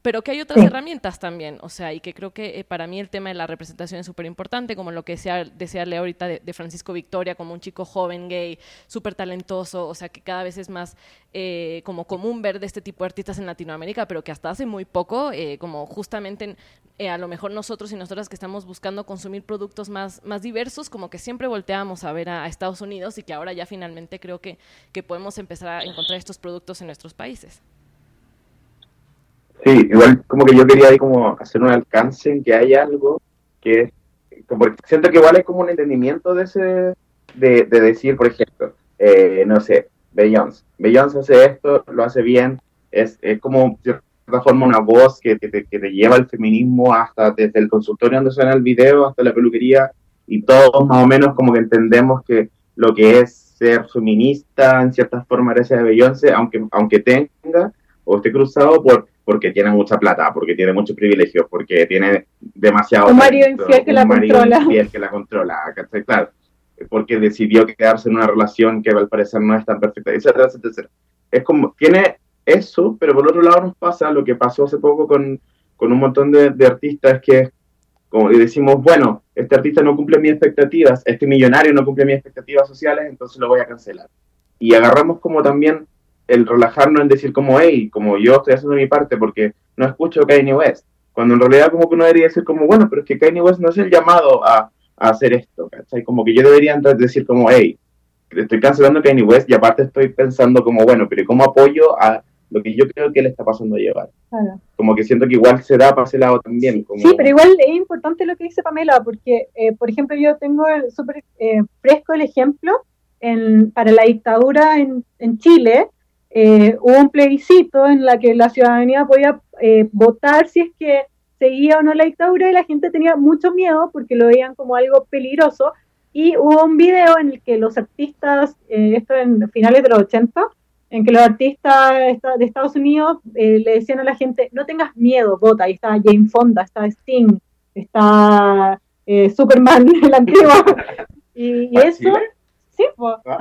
pero que hay otras herramientas también, o sea, y que creo que eh, para mí el tema de la representación es súper importante, como lo que decía, decía ahorita de, Francisco Victoria, como un chico joven, gay, súper talentoso, o sea, que cada vez es más eh, como común ver de este tipo de artistas en Latinoamérica, pero que hasta hace muy poco, eh, como justamente a lo mejor nosotros y nosotras que estamos buscando consumir productos más, más diversos, como que siempre volteamos a ver a, Estados Unidos y que ahora ya finalmente creo que, que podemos empezar a encontrar estos productos en nuestros países. Sí, igual como que yo quería ahí como hacer un alcance en que hay algo que como, siento que igual es como un entendimiento de ese, de, de decir, por ejemplo, eh, no sé, Beyoncé, Beyoncé hace esto, lo hace bien, es, es como cierta forma una voz que, que, te, que te lleva el feminismo hasta desde el consultorio donde suena el video hasta la peluquería y todos más o menos como que entendemos que lo que es ser feminista en cierta forma gracias a Beyoncé, aunque, aunque tenga o esté cruzado por porque tiene mucha plata, porque tiene muchos privilegios, porque tiene demasiado... Un marido infiel que la controla. infiel que la controla, Claro, porque decidió quedarse en una relación que al parecer no es tan perfecta, etcétera, etcétera. Es como, tiene eso, pero por otro lado nos pasa lo que pasó hace poco con, con un montón de, de artistas que como decimos, bueno, este artista no cumple mis expectativas, este millonario no cumple mis expectativas sociales, entonces lo voy a cancelar. Y agarramos como también el relajarnos en decir como, hey, como yo estoy haciendo mi parte porque no escucho Kanye West. Cuando en realidad como que uno debería decir como, bueno, pero es que Kanye West no es el llamado a, a hacer esto, ¿cachai? Como que yo debería entonces decir como, hey, estoy cancelando Kanye West y aparte estoy pensando como, bueno, pero ¿cómo apoyo a lo que yo creo que le está pasando a llevar? Como que siento que igual se da para ese lado también. Sí, pero igual es importante lo que dice Pamela, porque, eh, por ejemplo, yo tengo súper eh, fresco el ejemplo en, para la dictadura en, en Chile, eh, hubo un plebiscito en la que la ciudadanía podía eh, votar si es que seguía o no la dictadura y la gente tenía mucho miedo porque lo veían como algo peligroso. Y hubo un video en el que los artistas, eh, esto en finales de los 80, en que los artistas de Estados Unidos le decían a la gente, no tengas miedo, vota. Ahí está Jane Fonda, está Sting, está Superman, el antiguo. Y, y eso, sí,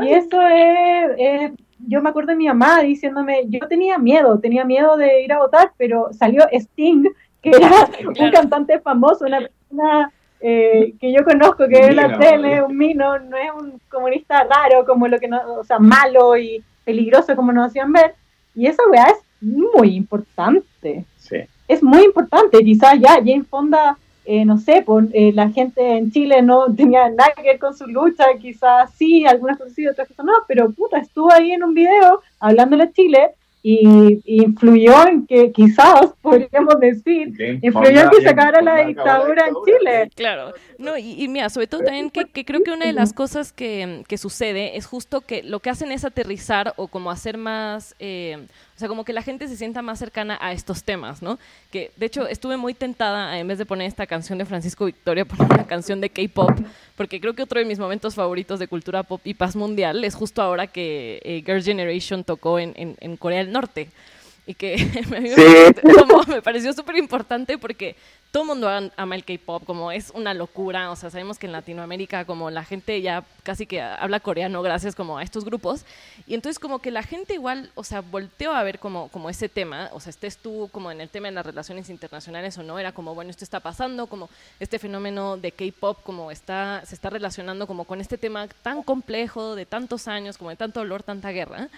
y eso es yo me acuerdo de mi mamá diciéndome, yo tenía miedo, tenía miedo de ir a votar, pero salió Sting, que era un cantante famoso, una persona eh, que yo conozco, que es la tele, un mino, no es un comunista raro, como lo que no, o sea, malo y peligroso como nos hacían ver. Y esa weá es muy importante. Sí. Es muy importante. Quizás ya Jane Fonda eh, no sé, pues, la gente en Chile no tenía nada que ver con su lucha, quizás sí, algunas cosas sí, otras cosas no, pero puta, estuvo ahí en un video hablándole a Chile y, influyó en que quizás podríamos decir influyó en que se acabara la dictadura en Chile. claro. No y, mira sobre todo también que, creo que una de las cosas que, que, sucede es justo que lo que hacen es aterrizar o como hacer más eh, o sea, como que la gente se sienta más cercana a estos temas, ¿no? Que de hecho estuve muy tentada, en vez de poner esta canción de Francisco Victoria, poner una canción de K-pop, porque creo que otro de mis momentos favoritos de cultura pop y paz mundial es justo ahora que eh, Girls' Generation tocó en, en Corea del Norte y que me, pareció súper importante porque todo el mundo ama el K-pop, como es una locura, o sea, sabemos que en Latinoamérica como la gente ya casi que habla coreano gracias como a estos grupos, y entonces como que la gente igual, o sea, volteó a ver como, como ese tema, o sea, estés tú como en el tema de las relaciones internacionales o no, era como, bueno, esto está pasando, como este fenómeno de K-pop como está, se está relacionando como con este tema tan complejo de tantos años, como de tanto dolor, tanta guerra,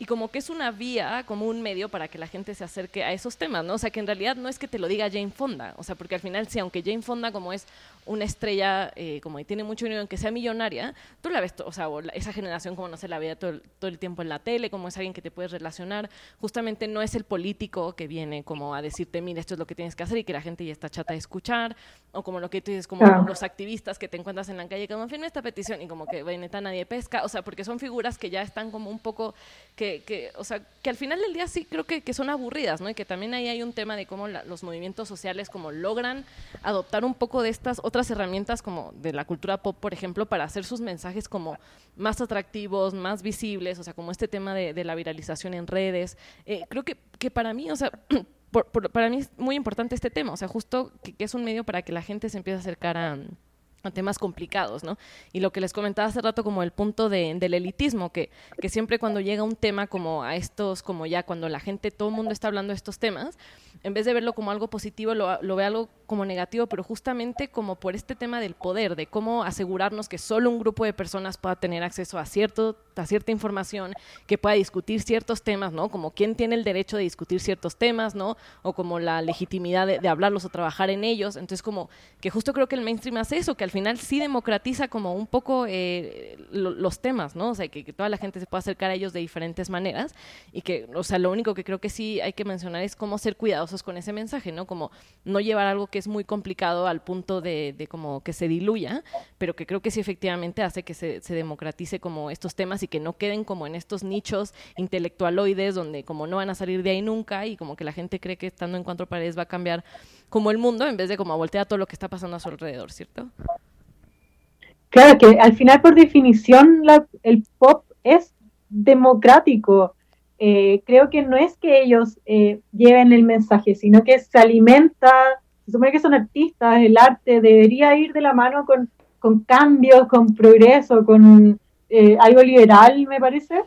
y como que es una vía, como un medio para que la gente se acerque a esos temas, ¿no? O sea, que en realidad no es que te lo diga Jane Fonda, o sea, porque al final sí, aunque Jane Fonda como es una estrella, eh, como y tiene mucho dinero, aunque sea millonaria, tú la ves, o sea, esa generación como no se la ve todo, todo, el tiempo en la tele, como es alguien que te puedes relacionar, justamente no es el político que viene como a decirte, mira, esto es lo que tienes que hacer y que la gente ya está chata de escuchar, o como lo que tú dices, como los activistas que te encuentras en la calle, como firme esta petición y como que, bueno, nadie pesca, o sea, porque son figuras que ya están como un poco que que, o sea, que al final del día sí creo que, que, son aburridas, ¿no? Y que también ahí hay un tema de cómo los movimientos sociales como logran adoptar un poco de estas otras herramientas como de la cultura pop, por ejemplo, para hacer sus mensajes como más atractivos, más visibles, o sea, como este tema de, la viralización en redes. Eh, creo que, que para mí, o sea... para mí es muy importante este tema, o sea, justo que, que es un medio para que la gente se empiece a acercar a, a temas complicados, ¿no? Y lo que les comentaba hace rato como el punto de, del elitismo, que, que siempre cuando llega un tema como a estos, como ya cuando la gente, todo el mundo está hablando de estos temas, en vez de verlo como algo positivo, lo, ve algo como negativo, pero justamente como por este tema del poder, de cómo asegurarnos que solo un grupo de personas pueda tener acceso a, cierto, a cierta información, que pueda discutir ciertos temas, ¿no? Como quién tiene el derecho de discutir ciertos temas, ¿no? O como la legitimidad de, hablarlos o trabajar en ellos. Entonces, como que justo creo que el mainstream hace eso, que al final sí democratiza como un poco eh, los temas, ¿no? O sea, que, toda la gente se pueda acercar a ellos de diferentes maneras y que, o sea, lo único que creo que sí hay que mencionar es cómo ser cuidadosos con ese mensaje, ¿no? Como no llevar algo que es muy complicado al punto de, como que se diluya, pero que creo que sí efectivamente hace que se, democratice como estos temas y que no queden como en estos nichos intelectualoides donde como no van a salir de ahí nunca y como que la gente cree que estando en cuatro paredes va a cambiar como el mundo en vez de como voltear todo lo que está pasando a su alrededor, ¿cierto? Claro, que al final por definición el pop es democrático. Eh, creo que no es que ellos eh, lleven el mensaje, sino que se alimenta, se supone que son artistas, el arte debería ir de la mano con, con cambios, con progreso, con eh, algo liberal, me parece.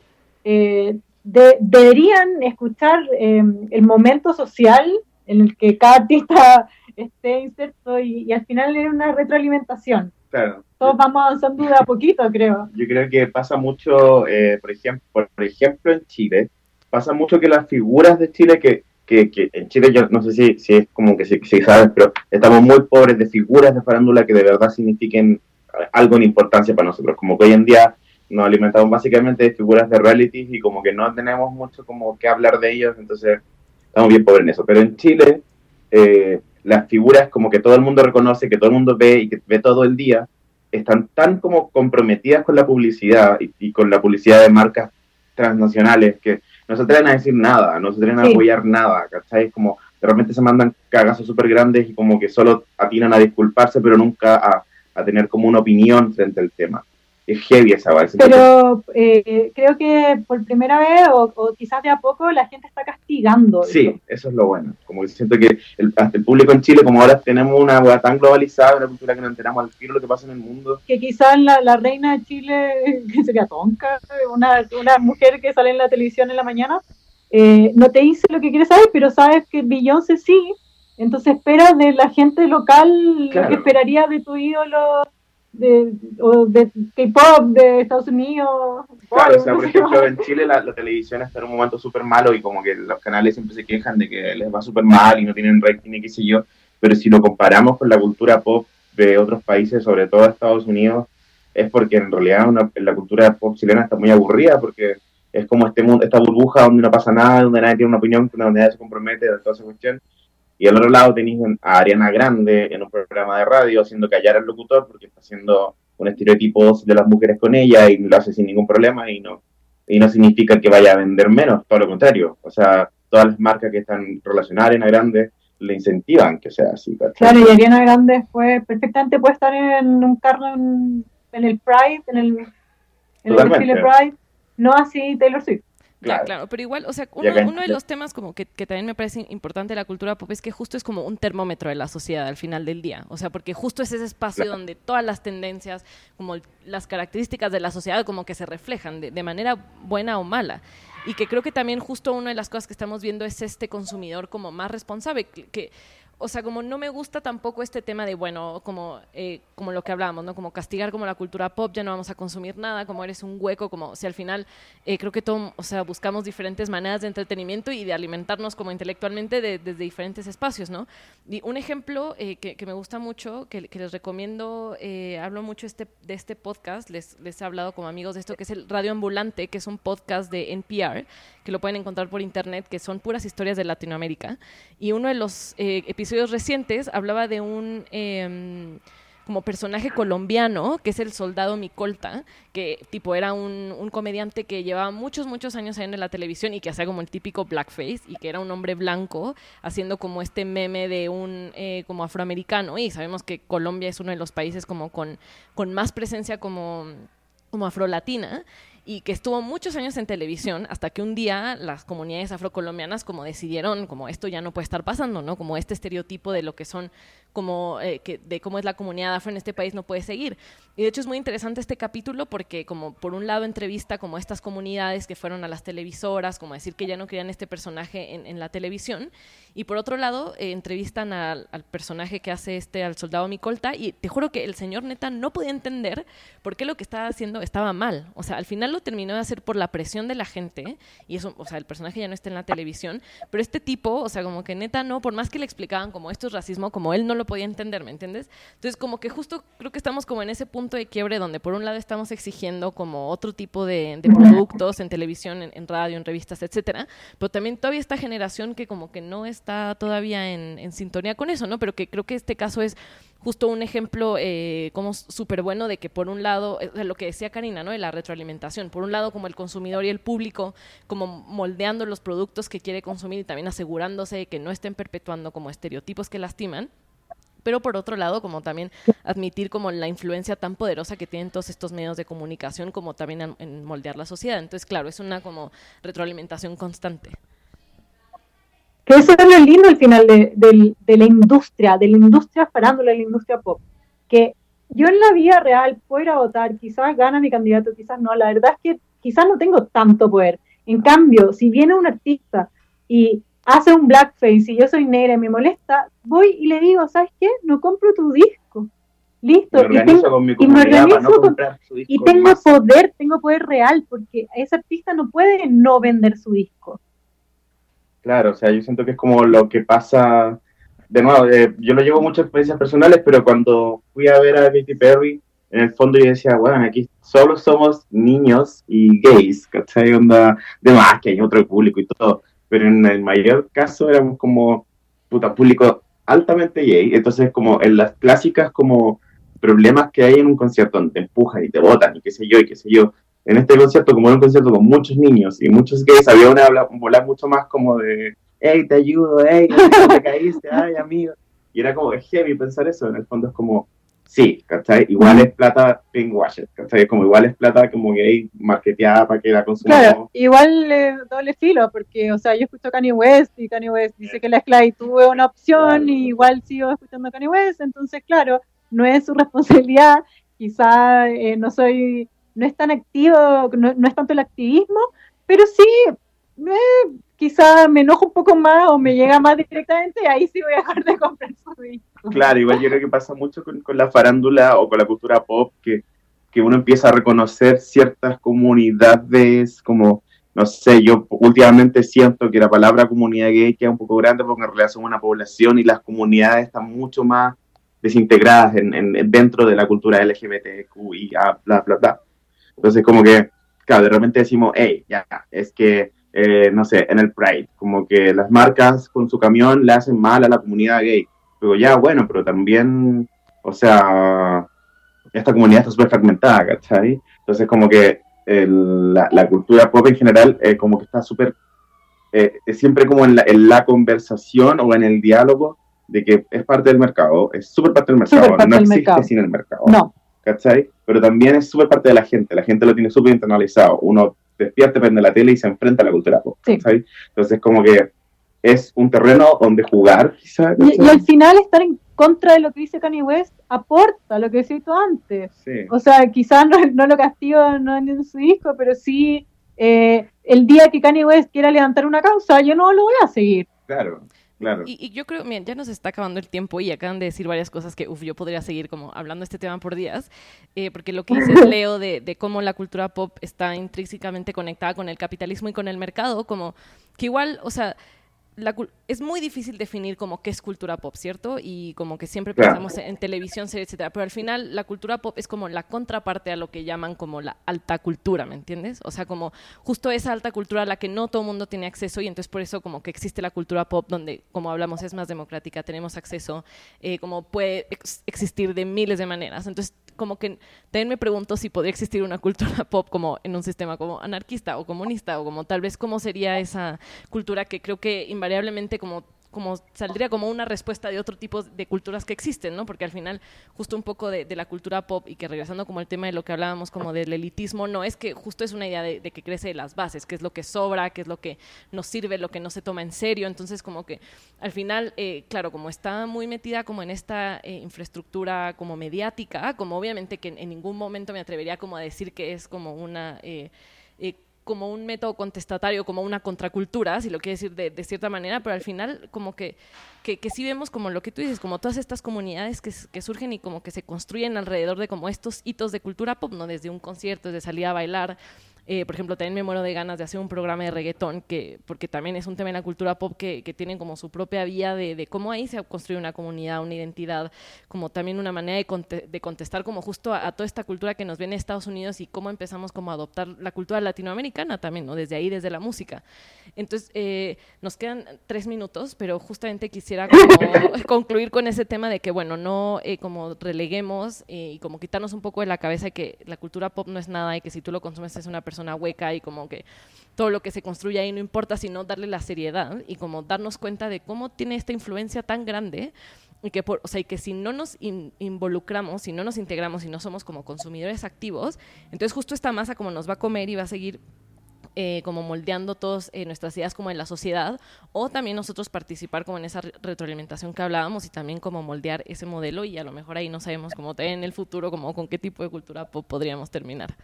deberían escuchar el momento social en el que cada artista esté inserto y, al final es una retroalimentación. Claro. Todos vamos avanzando de a poquito, creo. Yo creo que pasa mucho, por, ejemplo, por ejemplo, en Chile, pasa mucho que las figuras de Chile, que, que, que en Chile yo no sé si, si es como que si, sabes, pero estamos muy pobres de figuras de farándula que de verdad signifiquen algo en importancia para nosotros, como que hoy en día nos alimentamos básicamente de figuras de reality y como que no tenemos mucho como que hablar de ellos, entonces estamos bien pobres en eso. Pero en Chile, eh, las figuras como que todo el mundo reconoce, que todo el mundo ve y que ve todo el día, están tan como comprometidas con la publicidad y, y con la publicidad de marcas transnacionales que no se atreven a decir nada, no se atreven a apoyar nada, ¿cachai? Como de repente se mandan cagazos súper grandes y como que solo atinan a disculparse, pero nunca a, a tener como una opinión frente al tema es heavy esa base. Pero eh, creo que por primera vez o, quizás de a poco la gente está castigando. Sí, eso, es lo bueno. Como que siento que el, hasta el público en Chile, como ahora tenemos una hueá tan globalizada, una cultura que no enteramos al tiro lo que pasa en el mundo. Que quizás la, la reina de Chile, que sería Tonka, una, una mujer que sale en la televisión en la mañana, eh, no te dice lo que quiere saber, pero sabes que Beyoncé sí. Entonces esperas de la gente local lo que esperaría de tu ídolo de, o de K-pop de Estados Unidos. Claro, o sea, por ejemplo, en Chile la, televisión está en un momento súper malo y como que los canales siempre se quejan de que les va súper mal y no tienen rating y qué sé yo. pero si lo comparamos con la cultura pop de otros países, sobre todo Estados Unidos, es porque en realidad la cultura pop chilena está muy aburrida, porque es como este mundo, esta burbuja donde no pasa nada, donde nadie tiene una opinión, donde nadie se compromete, de toda esa cuestión. Y al otro lado tenéis a Ariana Grande en un programa de radio haciendo callar al locutor porque está haciendo un estereotipo de las mujeres con ella y lo hace sin ningún problema y no, y no significa que vaya a vender menos, todo lo contrario. O sea, todas las marcas que están relacionadas a Ariana Grande le incentivan que sea así. Claro, y Ariana Grande fue perfectamente puede estar en un carro en, el Pride, en el, en el desfile Pride, no así Taylor Swift. Claro. claro, pero igual, o sea, uno, de los temas como que, que, también me parece importante de la cultura pop es que justo es como un termómetro de la sociedad al final del día. O sea, porque justo es ese espacio donde todas las tendencias, como las características de la sociedad, como que se reflejan de, de manera buena o mala y que creo que también justo una de las cosas que estamos viendo es este consumidor como más responsable, que, o sea, como no me gusta tampoco este tema de, bueno, como, eh, como lo que hablábamos, ¿no? Como castigar como la cultura pop, ya no vamos a consumir nada, como eres un hueco, como si al final eh, creo que todo, o sea, buscamos diferentes maneras de entretenimiento y de alimentarnos como intelectualmente desde diferentes espacios, ¿no? Y un ejemplo eh, que, me gusta mucho, que, les recomiendo, hablo mucho este, de este podcast, les, les he hablado como amigos de esto, que es el Radio Ambulante, que es un podcast de NPR, que lo pueden encontrar por internet, que son puras historias de Latinoamérica. Y uno de los episodios recientes hablaba de un em, como personaje colombiano, que es el soldado Micolta, que tipo era un, comediante que llevaba muchos, muchos años en la televisión y que hacía como el típico blackface y que era un hombre blanco haciendo como este meme de un eh, como afroamericano. Y sabemos que Colombia es uno de los países como con, con más presencia como como afrolatina y que estuvo muchos años en televisión hasta que un día las comunidades afrocolombianas como decidieron como esto ya no puede estar pasando, ¿no? Como este estereotipo de lo que son como eh, que de cómo es la comunidad afro en este país no puede seguir. Y de hecho es muy interesante este capítulo porque como por un lado entrevista como estas comunidades que fueron a las televisoras, como decir que ya no querían este personaje en, la televisión, y por otro lado eh, entrevistan al, personaje que hace este, al soldado Micolta, y te juro que el señor neta no podía entender por qué lo que estaba haciendo estaba mal. O sea, al final lo terminó de hacer por la presión de la gente, y eso, o sea, el personaje ya no está en la televisión, pero este tipo, o sea, como que neta no, por más que le explicaban como esto es racismo, como él no lo podía entender, ¿me entiendes? Entonces, como que justo creo que estamos como en ese punto de quiebre donde por un lado estamos exigiendo como otro tipo de, productos en televisión, en, radio, en revistas, etcétera, pero también todavía esta generación que como que no está todavía en, en sintonía con eso, ¿no? Pero que creo que este caso es justo un ejemplo eh, como súper bueno de que por un lado, eh, lo que decía Karina, ¿no? De la retroalimentación, por un lado como el consumidor y el público, como moldeando los productos que quiere consumir y también asegurándose de que no estén perpetuando como estereotipos que lastiman pero por otro lado, como también admitir como la influencia tan poderosa que tienen todos estos medios de comunicación, como también en moldear la sociedad. Entonces, claro, es una como retroalimentación constante. Que eso es lo lindo al final de, la industria, de la industria farándula, de la industria pop. Que yo en la vida real puedo a votar, quizás gana mi candidato, quizás no. La verdad es que quizás no tengo tanto poder. En cambio, si viene un artista y hace un blackface y yo soy negra y me molesta, voy y le digo, ¿sabes qué? No compro tu disco. Listo. y, tengo, y me organizo con, y tengo poder, tengo poder real, porque ese artista no puede no vender su disco. Claro, o sea, yo siento que es como lo que pasa, de nuevo, eh, yo lo llevo muchas experiencias personales, pero cuando fui a ver a Katy Perry, en el fondo yo decía, bueno, aquí solo somos niños y gays, ¿cachai? Onda, de más que hay otro público y todo, pero en el mayor caso éramos como, puta, público altamente gay, entonces como en las clásicas como problemas que hay en un concierto donde te empujan y te botan y qué sé yo y qué sé yo, en este concierto, como era un concierto con muchos niños y muchos gays, había una volar mucho más como de, hey, te ayudo, hey, te caíste, ay, amigo. Y era como heavy pensar eso, en el fondo es como, sí, ¿cachai? Igual es plata pinkwashed, ¿cachai? Como igual es plata como gay marketeada para que la consumamos. Claro, igual eh, doble filo, porque, o sea, yo escucho Kanye West y Kanye West dice que la esclavitud es una opción y igual sigo escuchando Kanye West, entonces, claro, no es su responsabilidad, quizá eh, no soy no es tan activo, no, es tanto el activismo, pero sí, eh, quizá me enojo un poco más o me llega más directamente y ahí sí voy a dejar de comprar su disco. Claro, igual yo creo que pasa mucho con, la farándula o con la cultura pop, que, que uno empieza a reconocer ciertas comunidades como no sé, yo últimamente siento que la palabra comunidad gay queda un poco grande porque en realidad somos una población y las comunidades están mucho más desintegradas en, dentro de la cultura LGBTQI, bla, bla, bla. Entonces, como que, claro, de repente decimos, hey, ya, es que, eh, no sé, en el Pride, como que las marcas con su camión le hacen mal a la comunidad gay. Pero ya, bueno, pero también, o sea, esta comunidad está súper fragmentada, ¿cachai? Entonces, como que la, cultura pop en general, eh, como que está súper, eh, es siempre como en la, en la, conversación o en el diálogo de que es parte del mercado, es súper parte del mercado, no existe sin el mercado. No. ¿Cachai? Pero también es súper parte de la gente, la gente lo tiene súper internalizado. Uno despierta, prende la tele y se enfrenta a la cultura pop. Entonces, como que es un terreno donde jugar, quizás. Y, al final estar en contra de lo que dice Kanye West aporta lo que decía tú antes. O sea, quizás no, no, lo castigo no en su disco, pero sí eh, el día que Kanye West quiera levantar una causa, yo no lo voy a seguir. Claro. Claro. Y, yo creo, miren, ya nos está acabando el tiempo y acaban de decir varias cosas que, uff, yo podría seguir como hablando de este tema por días, eh, porque lo que dices, Leo, de, de, cómo la cultura pop está intrínsecamente conectada con el capitalismo y con el mercado, como que igual, o sea, es muy difícil definir como qué es cultura pop, ¿cierto? Y como que siempre pensamos en televisión, series, etcétera. Pero al final la cultura pop es como la contraparte a lo que llaman como la alta cultura, ¿me entiendes? O sea, como justo esa alta cultura a la que no todo el mundo tiene acceso y entonces por eso como que existe la cultura pop donde, como hablamos, es más democrática, tenemos acceso, eh, como puede existir de miles de maneras. Entonces como que también me pregunto si podría existir una cultura pop como en un sistema como anarquista o comunista o como tal vez cómo sería esa cultura que creo que invariablemente como como saldría como una respuesta de otro tipo de culturas que existen, ¿no? Porque al final, justo un poco de, la cultura pop y que regresando como el tema de lo que hablábamos como del elitismo, no es que justo es una idea de, que crece de las bases, que es lo que sobra, que es lo que nos sirve, lo que no se toma en serio. Entonces, como que al final, eh, claro, como está muy metida como en esta eh, infraestructura como mediática, como obviamente que en, ningún momento me atrevería como a decir que es como una... Eh, como un método contestatario, como una contracultura, si lo quiere decir de, cierta manera, pero al final como que, que, que, sí vemos como lo que tú dices, como todas estas comunidades que, que, surgen y como que se construyen alrededor de como estos hitos de cultura pop, ¿no? Desde un concierto, desde salir a bailar, eh, por ejemplo, también me muero de ganas de hacer un programa de reggaetón, que, porque también es un tema en la cultura pop que, que tienen como su propia vía de, de, cómo ahí se ha construido una comunidad, una identidad, como también una manera de, de contestar como justo a, toda esta cultura que nos viene de Estados Unidos y cómo empezamos como a adoptar la cultura latinoamericana también, ¿no? Desde ahí, desde la música. Entonces, eh, nos quedan tres minutos, pero justamente quisiera concluir con ese tema de que, bueno, no eh, como releguemos y como quitarnos un poco de la cabeza que la cultura pop no es nada y que si tú lo consumes es una persona persona hueca y como que todo lo que se construye ahí no importa, sino darle la seriedad y como darnos cuenta de cómo tiene esta influencia tan grande y que, por, o sea, y que si no nos involucramos, si no nos integramos, si no somos como consumidores activos, entonces justo esta masa como nos va a comer y va a seguir eh, como moldeando todas eh, nuestras ideas como en la sociedad, o también nosotros participar como en esa retroalimentación que hablábamos y también como moldear ese modelo y a lo mejor ahí no sabemos cómo en el futuro, como con qué tipo de cultura podríamos terminar.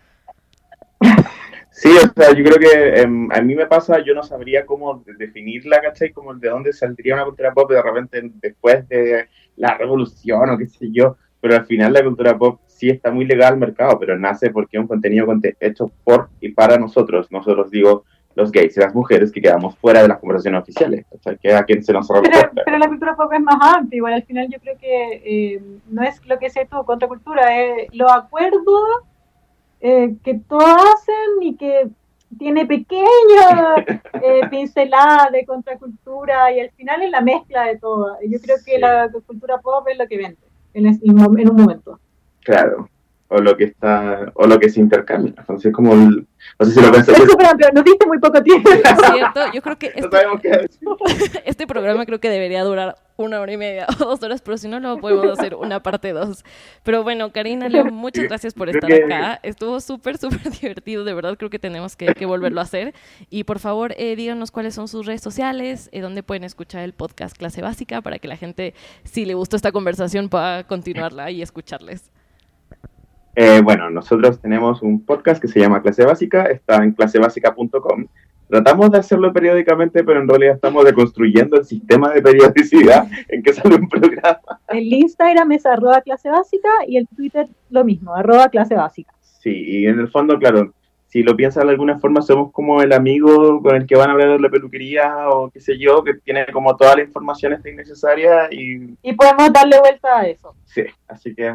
Sí, o sea, yo creo que em, a mí me pasa, yo no sabría cómo definirla, ¿cachai? Como de dónde saldría una cultura pop de repente después de la revolución o qué sé yo, pero al final la cultura pop sí está muy legal al mercado, pero nace porque es un contenido hecho por y para nosotros, nosotros digo los gays y las mujeres que quedamos fuera de las conversaciones oficiales, ¿cachai? Que a quien se nos pero, pero la cultura pop es más amplia, igual al final yo creo que eh, no es lo que sea tu contracultura, es los acuerdos eh, que todos hacen y que tiene pequeñas eh, pinceladas de contracultura y al final es la mezcla de todo. Yo creo que la cultura pop es lo que vende en, en un momento. Claro o lo que está o lo que se intercambia. Entonces, como no sé si lo pensé. Es súper amplio, nos diste muy poco tiempo. Es cierto, yo creo que este, este, programa creo que debería durar una hora y media o dos horas, pero si no, lo podemos hacer una parte dos. Pero bueno, Karina, muchas gracias por estar acá. Estuvo súper, súper divertido, de verdad creo que tenemos que, que volverlo a hacer. Y por favor, eh, díganos cuáles son sus redes sociales, eh, dónde pueden escuchar el podcast Clase Básica para que la gente, si le gustó esta conversación, pueda continuarla y escucharles. Eh, bueno, nosotros tenemos un podcast que se llama Clase Básica, está en clasebásica.com. Tratamos de hacerlo periódicamente, pero en realidad estamos deconstruyendo el sistema de periodicidad en que sale un programa. El Instagram es arroba clase básica y el Twitter lo mismo, arroba clase básica. Sí, y en el fondo, claro, si lo piensan de alguna forma, somos como el amigo con el que van a hablar de la peluquería o qué sé yo, que tiene como toda la información necesaria y... Y podemos darle vuelta a eso. Sí, así que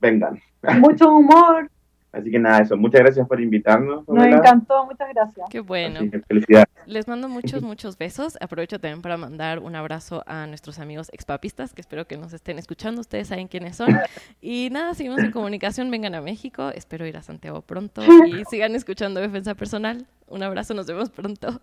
vengan. Mucho humor, Así que nada, eso. Muchas gracias por invitarnos. Nos encantó, muchas gracias. Qué bueno. felicidades. Les mando muchos, muchos besos. Aprovecho también para mandar un abrazo a nuestros amigos expapistas, que espero que nos estén escuchando. Ustedes saben quiénes son. Y nada, seguimos en comunicación. Vengan a México. Espero ir a Santiago pronto. Y sigan escuchando Defensa Personal. Un abrazo, nos vemos pronto.